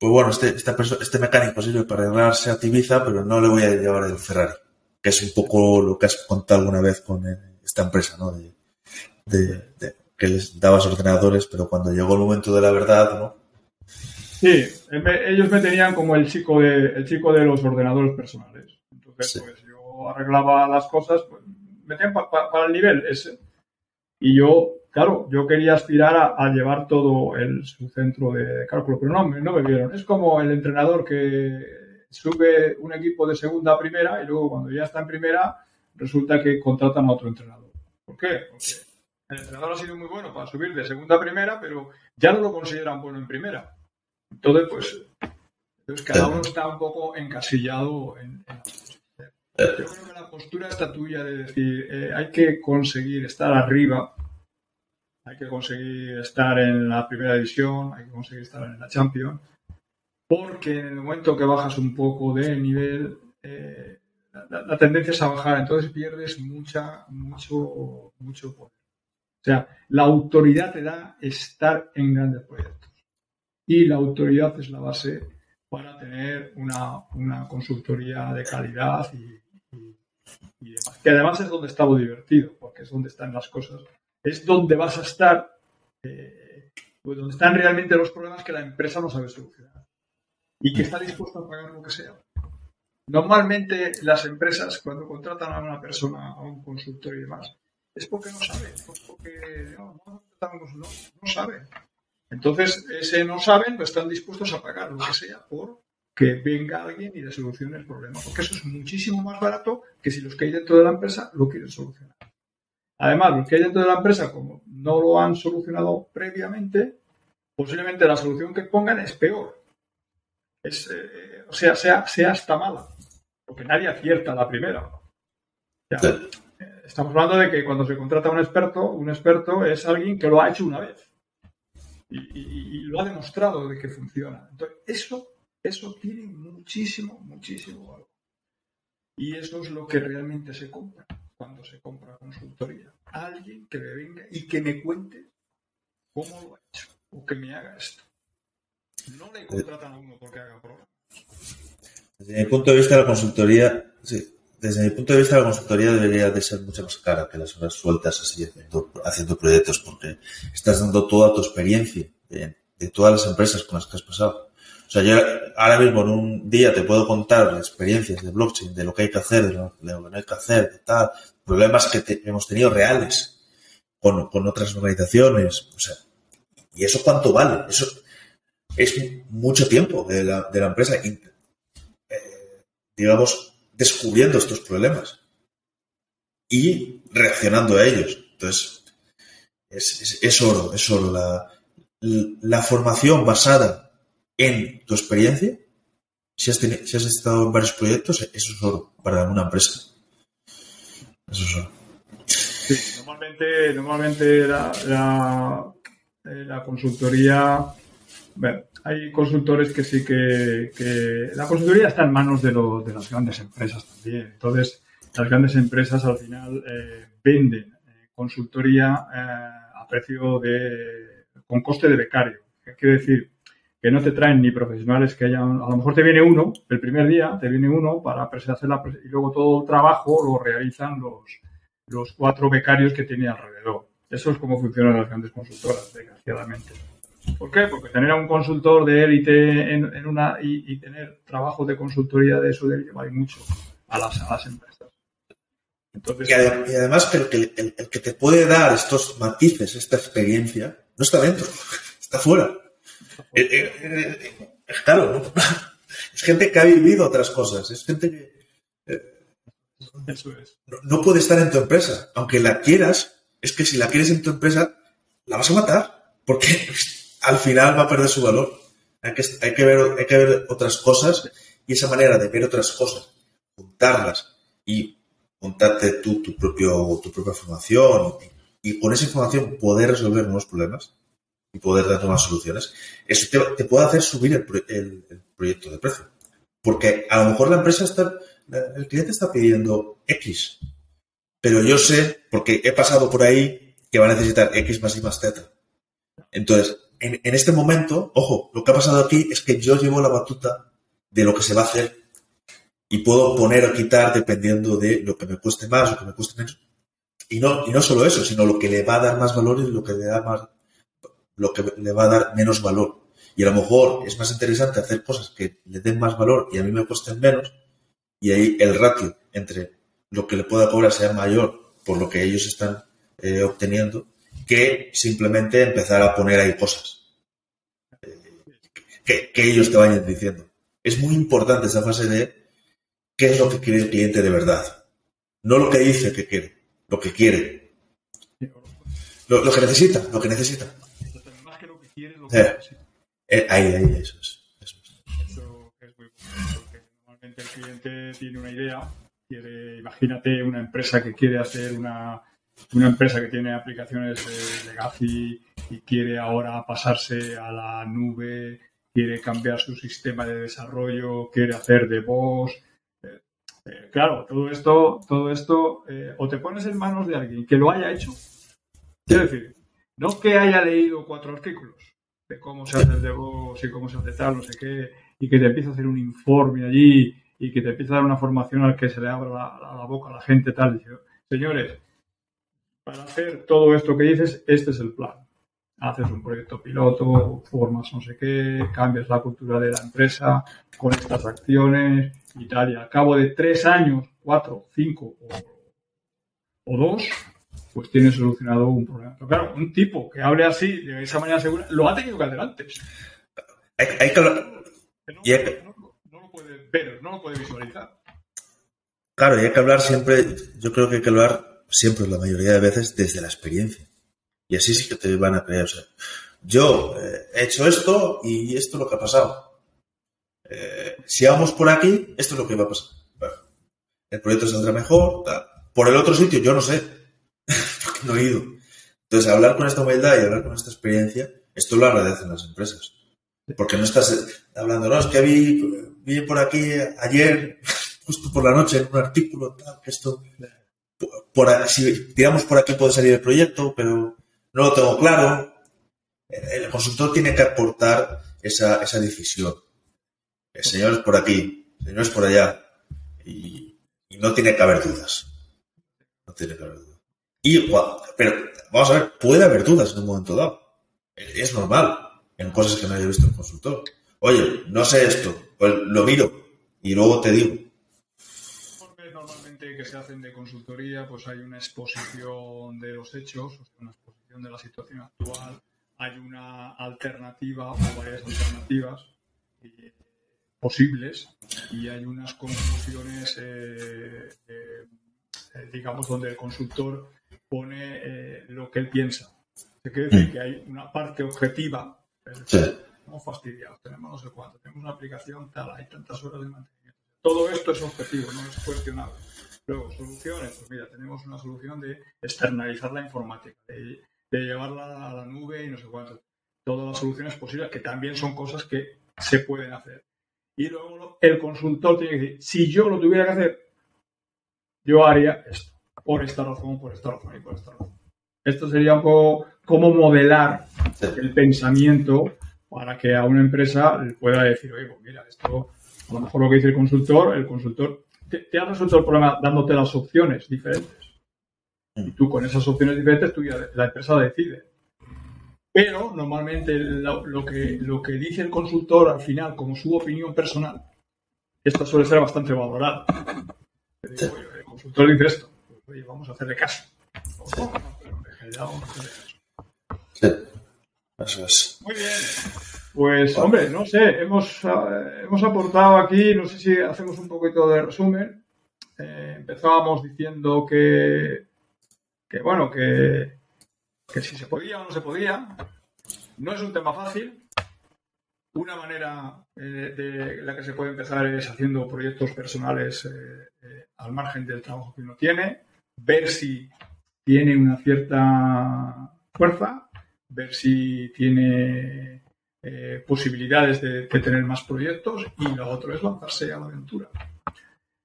pues bueno, este, esta este mecánico sirve para arreglarse a Ibiza, pero no le voy a llevar el Ferrari. Que es un poco lo que has contado alguna vez con esta empresa, ¿no? De, de- de- que les dabas ordenadores, pero cuando llegó el momento de la verdad, ¿no? Sí, vez- ellos me tenían como el chico de, el chico de los ordenadores personales. Entonces, Sí. pues yo arreglaba las cosas, pues, me tenían pa- pa- para el nivel ese. Y yo, claro, yo quería aspirar a, llevar todo el, su centro de cálculo, pero no, no me vieron. Es como el entrenador que sube un equipo de segunda a primera y luego cuando ya está en primera resulta que contratan a otro entrenador. ¿Por qué? Porque el entrenador ha sido muy bueno para subir de segunda a primera, pero ya no lo consideran bueno en primera. Entonces, pues, entonces cada uno está un poco encasillado en, en. Yo creo que la postura está tuya de decir, eh, hay que conseguir estar arriba, hay que conseguir estar en la primera división, hay que conseguir estar en la Champions, porque en el momento que bajas un poco de nivel, eh, la, tendencia es a bajar, entonces pierdes mucha, mucho, mucho poder. O sea, la autoridad te da estar en grandes proyectos. Y la autoridad es la base para tener una, consultoría de calidad y, demás. Que además es donde está lo divertido, porque es donde están las cosas. Es donde vas a estar, eh, pues donde están realmente los problemas que la empresa no sabe solucionar. Y que está dispuesta a pagar lo que sea. Normalmente las empresas cuando contratan a una persona, a un consultor y demás, es porque no sabe, porque no, sabe. Entonces, ese no saben, no están dispuestos a pagar lo que sea por que venga alguien y le solucione el problema, porque eso es muchísimo más barato que si los que hay dentro de la empresa lo quieren solucionar. Además, los que hay dentro de la empresa, como no lo han solucionado previamente, posiblemente la solución que pongan es peor. Es, eh, o sea, sea, sea hasta mala porque nadie acierta la primera. Estamos hablando de que cuando se contrata a un experto, un experto es alguien que lo ha hecho una vez y, lo ha demostrado de que funciona. Entonces, eso, eso tiene muchísimo, muchísimo valor. Y eso es lo que realmente se compra cuando se compra consultoría. Alguien que me venga y que me cuente cómo lo ha hecho o que me haga esto. No le contratan a uno porque haga programas. Desde mi punto de vista, la consultoría, sí, desde mi punto de vista, la consultoría debería de ser mucho más cara que las horas sueltas así haciendo, proyectos, porque estás dando toda tu experiencia de, todas las empresas con las que has pasado. O sea, yo ahora mismo en un día te puedo contar experiencias de blockchain, de lo que hay que hacer, de lo, que no hay que hacer, de tal, problemas que hemos tenido reales con, con otras organizaciones. O sea, ¿y eso cuánto vale? Eso es mucho tiempo de la, de la empresa digamos, descubriendo estos problemas y reaccionando a ellos. Entonces, es, oro, es oro. La, la, formación basada en tu experiencia, si has, si has estado en varios proyectos, eso es oro para una empresa. Eso es oro. normalmente, normalmente la, la, eh, la consultoría, bueno, hay consultores que sí que, La consultoría está en manos de, de, las grandes empresas también. Entonces, las grandes empresas al final eh, venden eh, consultoría a precio de... con coste de becario. Quiere decir que no te traen ni profesionales que hayan... A lo mejor te viene uno, el primer día te viene uno para hacer la... y luego todo el trabajo lo realizan los, los cuatro becarios que tiene alrededor. Eso es como funcionan las grandes consultoras, desgraciadamente. ¿Por qué? Porque tener a un consultor de élite en, una y, tener trabajo de consultoría de eso de élite vale mucho a las, a las empresas. y, además que el, que te puede dar estos matices, esta experiencia, no está dentro, está fuera. Eh, eh, eh, claro, es gente que ha vivido otras cosas, es gente que no puede estar en tu empresa. Aunque la quieras, es que si la quieres en tu empresa, la vas a matar. Porque al final va a perder su valor. Hay que, hay que, ver, hay que ver otras cosas y esa manera de ver otras cosas, juntarlas y montarte tú tu, propio, tu propia formación y, con esa información poder resolver nuevos problemas y poder dar nuevas soluciones, eso te, puede hacer subir el, proyecto de precio. Porque a lo mejor la empresa está, el cliente está pidiendo X, pero yo sé, porque he pasado por ahí, que va a necesitar X más Y más Z. Entonces, en, este momento, ojo, lo que ha pasado aquí es que yo llevo la batuta de lo que se va a hacer y puedo poner o quitar dependiendo de lo que me cueste más o que me cueste menos. Y no, y no solo eso, sino lo que le va a dar más valor y lo que le da más, lo que le va a dar menos valor. Y a lo mejor es más interesante hacer cosas que le den más valor y a mí me cuesten menos, y ahí el ratio entre lo que le pueda cobrar sea mayor por lo que ellos están eh, obteniendo que simplemente empezar a poner ahí cosas que, ellos te vayan diciendo. Es muy importante esa fase de qué es lo que quiere el cliente de verdad. No lo que dice que quiere, lo que quiere. Lo, que necesita, lo que necesita. Más que lo que quiere, lo que eh, eh, ahí, ahí, eso es. Eso es muy importante, porque normalmente el cliente tiene una idea, quiere, imagínate una empresa que quiere hacer una una empresa que tiene aplicaciones de legacy y quiere ahora pasarse a la nube, quiere cambiar su sistema de desarrollo, quiere hacer de voz. Eh, eh, claro, todo esto, todo esto, eh, o te pones en manos de alguien que lo haya hecho. Quiero decir, no que haya leído cuatro artículos de cómo se hace el DevOps y cómo se hace tal, no sé qué, y que te empieza a hacer un informe allí y que te empieza a dar una formación al que se le abra la, boca a la gente, tal. Señores, para hacer todo esto que dices, este es el plan. Haces un proyecto piloto, formas no sé qué, cambias la cultura de la empresa con estas acciones y tal. Y al cabo de tres años, cuatro, cinco o, dos, pues tienes solucionado un problema. Pero claro, un tipo que hable así, de esa manera segura, lo ha tenido que hacer antes. Hay, que no lo puede ver, no lo puede visualizar. Claro, y hay que hablar siempre, yo creo que hay que hablar siempre, la mayoría de veces, desde la experiencia. Y así sí que te van a creer. O sea, yo eh, he hecho esto y esto es lo que ha pasado. Eh, si vamos por aquí, esto es lo que va a pasar. el proyecto saldrá mejor. Por el otro sitio, yo no sé. He ido. Entonces, hablar con esta humildad y hablar con esta experiencia, esto lo agradecen las empresas. Porque no estás hablando, no, es que vi, vi por aquí ayer, justo por la noche, en un artículo, tal, esto, por, si tiramos por aquí puede salir el proyecto, pero no lo tengo claro. El consultor tiene que aportar esa, esa decisión. El señor es por aquí, el señor es por allá. Y, no tiene que haber dudas. No tiene que haber dudas. Y, pero, vamos a ver, puede haber dudas en un momento dado. Es normal en cosas que no haya visto el consultor. Oye, no sé esto, pues lo miro y luego te digo. Normalmente que se hacen de consultoría, pues hay una exposición de los hechos, una exposición de la situación actual, hay una alternativa o varias alternativas eh, posibles y hay unas conclusiones, eh, eh, digamos, donde el consultor pone lo que él piensa. Se quiere decir mm. que hay una parte objetiva Estamos fastidiados, tenemos no sé cuánto, tenemos una aplicación tal, hay tantas horas de mantenimiento. Todo esto es objetivo, no es cuestionable. Luego, soluciones, pues mira, tenemos una solución de externalizar la informática, de, llevarla a la nube y no sé cuánto. Todas las soluciones posibles, que también son cosas que se pueden hacer. Y luego el consultor tiene que decir, si yo lo tuviera que hacer, yo haría esto, por esta razón, por esta razón y por esta razón. Esto sería un poco cómo modelar el pensamiento para que a una empresa le pueda decir, oye, pues mira, esto, a lo mejor lo que dice el consultor, el consultor te, ha resuelto el problema dándote las opciones diferentes. Y tú con esas opciones diferentes, tú la empresa decide. Pero normalmente lo, que, lo que dice el consultor al final, como su opinión personal, esta suele ser bastante valorada. el consultor dice esto, oye, vamos a hacerle caso. Sí, eso es. Muy bien. Pues, hombre, no sé, hemos, eh, hemos aportado aquí, no sé si hacemos un poquito de resumen. Eh, empezábamos diciendo que, que bueno, que, que si se podía o no se podía. No es un tema fácil. Una manera eh, de la que se puede empezar es haciendo proyectos personales al margen del trabajo que uno tiene, ver si tiene una cierta fuerza, ver si tiene eh, posibilidades de, tener más proyectos y lo otro es lanzarse a la aventura.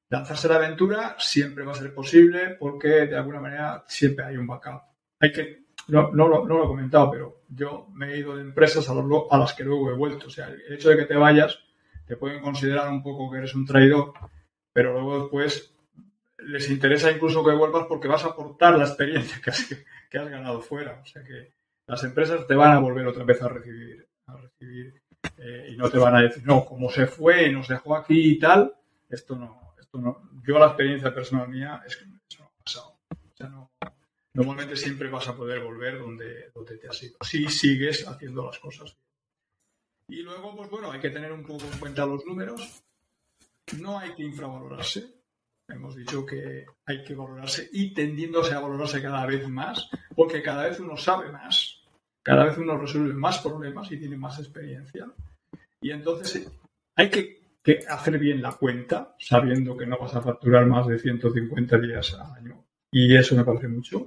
Lanzarse a la aventura siempre va a ser posible porque de alguna manera siempre hay un backup. Hay que, no, lo he comentado, pero yo me he ido de empresas a, a las que luego he vuelto. O sea, el hecho de que te vayas te pueden considerar un poco que eres un traidor, pero luego después les interesa incluso que vuelvas porque vas a aportar la experiencia que has, ganado fuera. O sea que las empresas te van a volver otra vez a recibir, eh, y no te van a decir, no, como se fue nos dejó aquí y tal, esto no, esto no. Yo la experiencia personal mía es que no ha pasado. Normalmente siempre vas a poder volver donde, donde te has ido, si sigues haciendo las cosas Y luego, pues bueno, hay que tener un poco en cuenta los números. No hay que infravalorarse Hemos dicho que hay que valorarse y tendiéndose a valorarse cada vez más, porque cada vez uno sabe más, cada vez uno resuelve más problemas y tiene más experiencia. Y entonces hay que, hacer bien la cuenta, sabiendo que no vas a facturar más de 150 días al año. Y eso me parece mucho.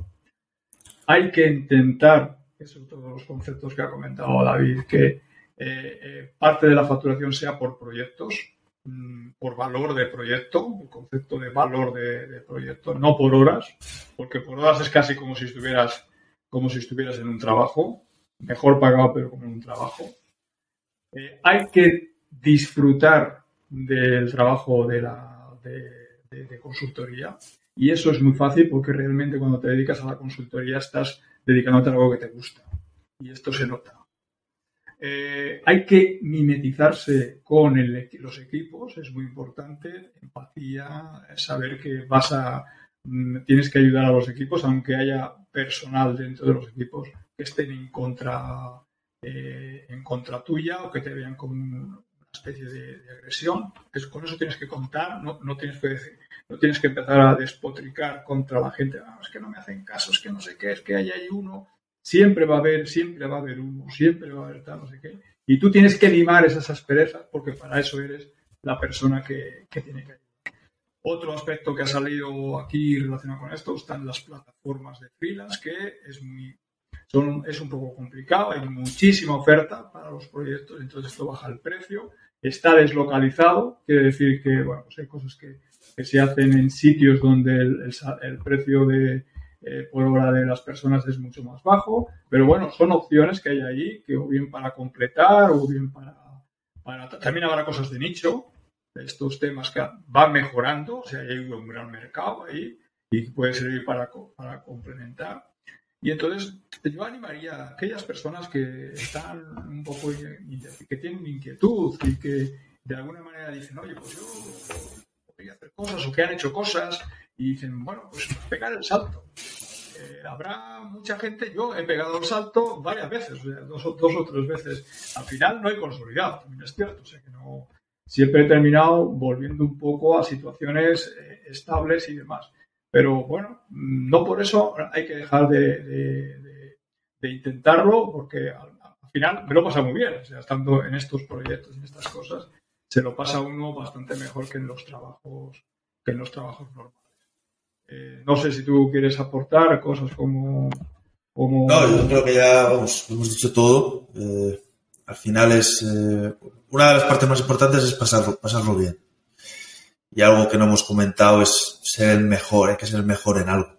hay que intentar, eso es todos los conceptos que ha comentado David, que eh, parte de la facturación sea por proyectos, por valor de proyecto, el concepto de valor de, proyecto, no por horas, porque por horas es casi como si estuvieras, como si estuvieras en un trabajo, mejor pagado pero como en un trabajo. hay que disfrutar del trabajo de, la, de, consultoría. Y eso es muy fácil porque realmente cuando te dedicas a la consultoría estás dedicándote a algo que te gusta. Y esto se nota. Eh, hay que mimetizarse con los equipos, es muy importante. Empatía, saber que vas a, mm, tienes que ayudar a los equipos, aunque haya personal dentro de los equipos que estén en contra, eh, en contra tuya o que te vean como especie de, agresión. Es, con eso tienes que contar, no, tienes que no tienes que empezar a despotricar contra la gente. Ah, es que no me hacen caso, es que no sé qué, es que hay uno. Siempre va a haber, siempre va a haber uno, siempre va a haber tal, no sé qué. Y tú tienes que limar esas asperezas porque para eso eres la persona que, que tiene que ayudar. Otro aspecto que ha salido aquí relacionado con esto están las plataformas de filas, que es muy son, es un poco complicado, hay muchísima oferta para los proyectos, entonces esto baja el precio está deslocalizado, quiere decir que bueno, pues hay cosas que, se hacen en sitios donde el, precio de, eh, por hora de las personas es mucho más bajo, pero bueno, son opciones que hay ahí, que o bien para completar o bien para... para también habrá cosas de nicho, estos temas que van mejorando, o sea, hay un gran mercado ahí y puede servir para, para complementar. Y entonces yo animaría a aquellas personas que están un poco, que tienen inquietud y que de alguna manera dicen, oye, pues yo a hacer cosas o que han hecho cosas y dicen, bueno, pues pegar el salto. Eh, habrá mucha gente, yo he pegado el salto varias veces, dos, dos, o tres veces. Al final no he consolidado, también es cierto, o sea que no, siempre he terminado volviendo un poco a situaciones eh, estables y demás. Pero bueno, no por eso hay que dejar de, intentarlo, porque al, final me lo pasa muy bien. O sea, estando en estos proyectos, en estas cosas, se lo pasa uno bastante mejor que en los trabajos, que en los trabajos normales. Eh, no sé si tú quieres aportar cosas como, como... No, yo creo que ya vamos, hemos dicho todo. Eh, al final es eh, una de las partes más importantes es pasarlo, pasarlo bien. Y algo que no hemos comentado es ser el mejor, hay que ser el mejor en algo.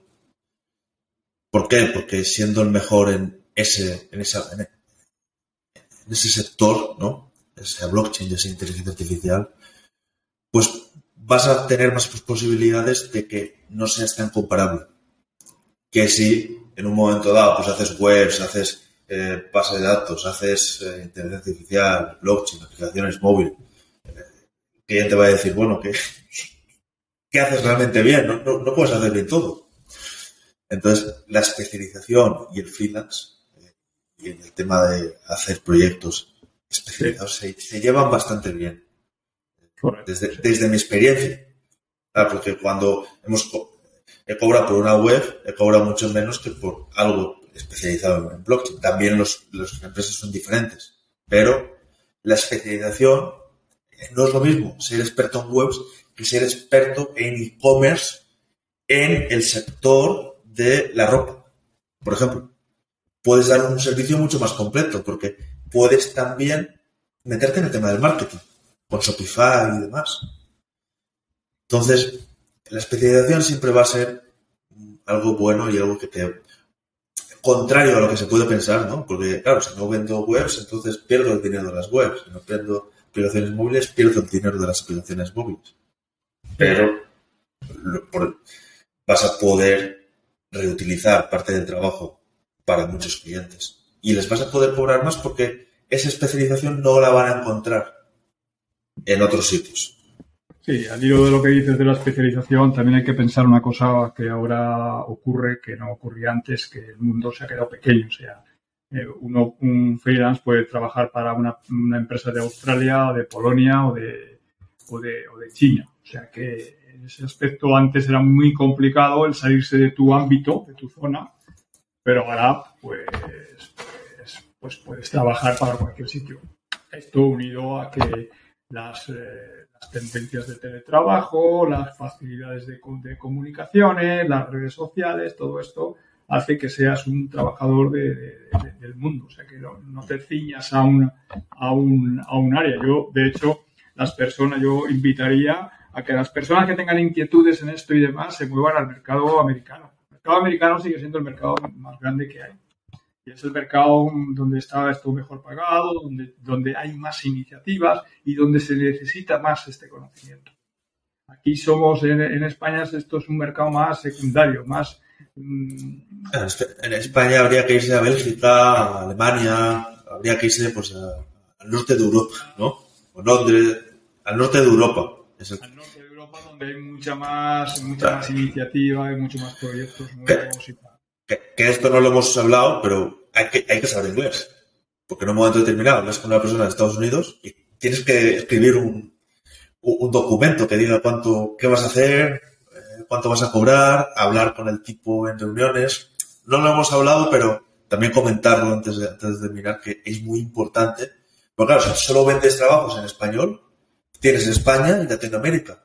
¿Por qué? Porque siendo el mejor en ese, en esa, en ese sector, ¿no? Esa blockchain, esa inteligencia artificial, pues vas a tener más posibilidades de que no seas tan comparable. Que si en un momento dado pues haces webs, haces eh, base de datos, haces eh, inteligencia artificial, blockchain, aplicaciones móviles, cliente va a decir, bueno, ¿qué, qué haces realmente bien? No, no, puedes hacer bien todo. Entonces, la especialización y el freelance eh, y en el tema de hacer proyectos especializados se, llevan bastante bien. Desde, desde, mi experiencia. Claro, porque cuando hemos he cobrado por una web, he cobrado mucho menos que por algo especializado en blockchain. También los, las empresas son diferentes. Pero la especialización no es lo mismo ser experto en webs que ser experto en e-commerce en el sector de la ropa. Por ejemplo, puedes dar un servicio mucho más completo porque puedes también meterte en el tema del marketing con Shopify y demás. Entonces, la especialización siempre va a ser algo bueno y algo que te contrario a lo que se puede pensar, ¿no? Porque, claro, si no vendo webs, entonces pierdo el dinero de las webs. Si no vendo aplicaciones móviles, pierdo el dinero de las aplicaciones móviles. Pero vas a poder reutilizar parte del trabajo para muchos clientes. Y les vas a poder cobrar más porque esa especialización no la van a encontrar en otros sitios. Sí, al hilo de lo que dices de la especialización, también hay que pensar una cosa que ahora ocurre, que no ocurría antes, que el mundo se ha quedado pequeño. O sea, eh, uno, un freelance puede trabajar para una, empresa de Australia, de Polonia o de, o de, o de China. O sea que en ese aspecto antes era muy complicado el salirse de tu ámbito, de tu zona, pero ahora pues, pues, puedes trabajar para cualquier sitio. Esto unido a que las, eh, tendencias de teletrabajo, las facilidades de, de comunicaciones, las redes sociales, todo esto hace que seas un trabajador del mundo, o sea, que no, te ciñas a un, a, un, a un área. Yo, de hecho, las personas, yo invitaría a que las personas que tengan inquietudes en esto y demás se muevan al mercado americano. El mercado americano sigue siendo el mercado más grande que hay. Y es el mercado donde está esto mejor pagado, donde, donde hay más iniciativas y donde se necesita más este conocimiento. Aquí somos, en, en España, esto es un mercado más secundario, más en España habría que irse a Bélgica, a Alemania, habría que irse pues al norte de Europa, ¿no? O Londres, al norte de Europa. Al norte de Europa donde hay mucha más, mucha más iniciativa, hay muchos más proyectos nuevos y Que, esto no lo hemos hablado, pero hay que, hay que saber inglés. Porque en un momento determinado hablas con una persona de Estados Unidos y tienes que escribir un, documento que diga cuánto, qué vas a hacer, cuánto vas a cobrar, hablar con el tipo en reuniones. No lo hemos hablado, pero también comentarlo antes de, antes de terminar, que es muy importante. Porque claro, si solo vendes trabajos en español, tienes España y Latinoamérica.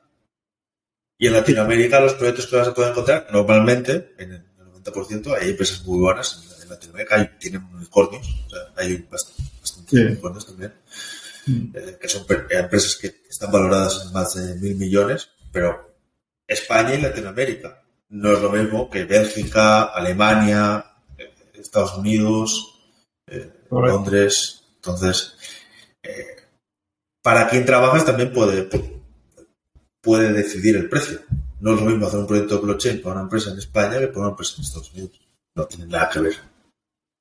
Y en Latinoamérica los proyectos que vas a poder encontrar, normalmente, en el 90%, hay empresas muy buenas en Latinoamérica, hay, tienen unicornios, o sea, hay bastantes unicornios también, mm. eh, que son empresas que están valoradas en más de mil millones, pero España y Latinoamérica. No es lo mismo que Bélgica, Alemania, eh, Estados Unidos, eh, Londres. Entonces, eh, para quien trabajas también puede, puede decidir el precio. No es lo mismo hacer un proyecto blockchain para una empresa en España que para una empresa en Estados Unidos. No tiene nada que ver.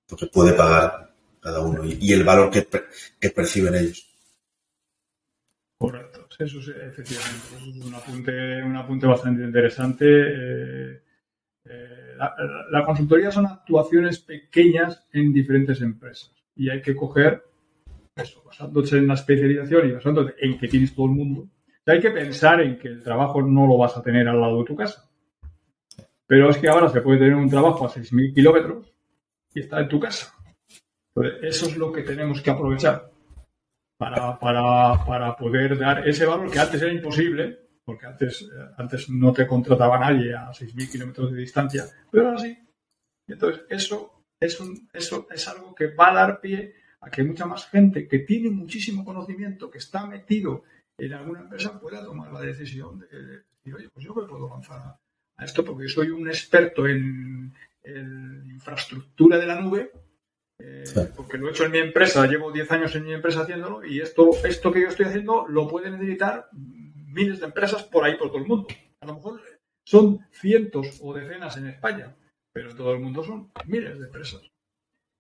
Porque puede pagar cada uno y, el valor que, perciben ellos. Correcto. Eso es efectivamente es un apunte, un apunte bastante interesante. Eh, eh, la, consultoría son actuaciones pequeñas en diferentes empresas y hay que coger eso, basándose en la especialización y basándose en que tienes todo el mundo. Hay que pensar en que el trabajo no lo vas a tener al lado de tu casa. Pero es que ahora se puede tener un trabajo a 6.000 kilómetros y está en tu casa. eso es lo que tenemos que aprovechar para, para, para poder dar ese valor que antes era imposible, porque antes, antes no te contrataba nadie a 6.000 kilómetros de distancia, pero ahora sí. Entonces, eso es, un, eso es algo que va a dar pie a que mucha más gente que tiene muchísimo conocimiento, que está metido en alguna empresa, pueda tomar la decisión de decir, oye, pues yo me puedo lanzar a esto porque soy un experto en, en infraestructura de la nube eh, porque lo he hecho en mi empresa, llevo 10 años en mi empresa haciéndolo y esto, esto que yo estoy haciendo lo pueden necesitar miles de empresas por ahí, por todo el mundo. A lo mejor son cientos o decenas en España, pero en todo el mundo son miles de empresas.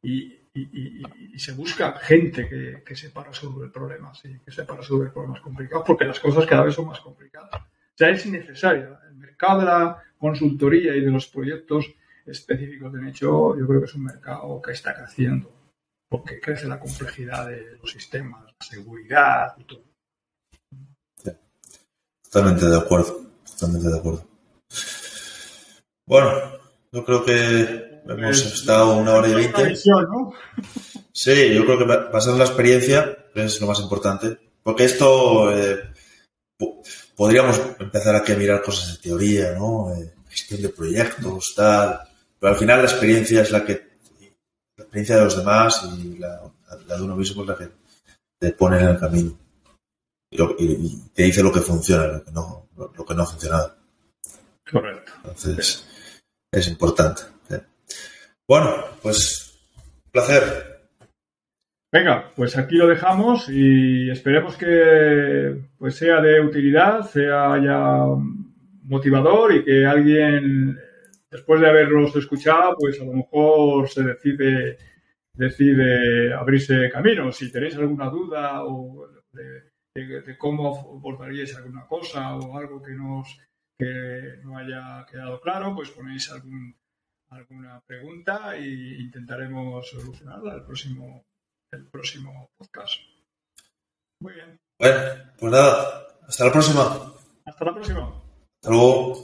Y, se busca gente que, que, sepa resolver problemas, sí, que sepa resolver problemas complicados, porque las cosas cada vez son más complicadas. Sea, es necesario. El mercado de la consultoría y de los proyectos específicos de nicho, yo creo que es un mercado que está creciendo, porque crece la complejidad de los sistemas, la seguridad y todo. Totalmente de acuerdo, totalmente de acuerdo. Bueno, yo creo que hemos estado una hora y veinte. Sí, yo creo que pasar la experiencia es lo más importante, porque esto eh, podríamos empezar aquí a mirar cosas de teoría, ¿no? Eh, gestión de proyectos, tal, pero al final la experiencia es la que, la experiencia de los demás y la, de uno mismo es la que te pone en el camino. Y, te dice lo que funciona, lo que no, lo, que no ha funcionado. Correcto. Entonces, es importante. Bueno, pues, placer. Venga, pues aquí lo dejamos y esperemos que pues sea de utilidad, sea ya motivador y que alguien después de haberlos escuchado, pues a lo mejor se decide, decide abrirse camino. Si tenéis alguna duda o de, cómo abordaríais alguna cosa o algo que, nos, que no haya quedado claro, pues ponéis algún, alguna pregunta e intentaremos solucionarla el próximo, el próximo podcast. Muy bien. Bueno, pues nada, hasta la próxima. Hasta la próxima. Hasta luego.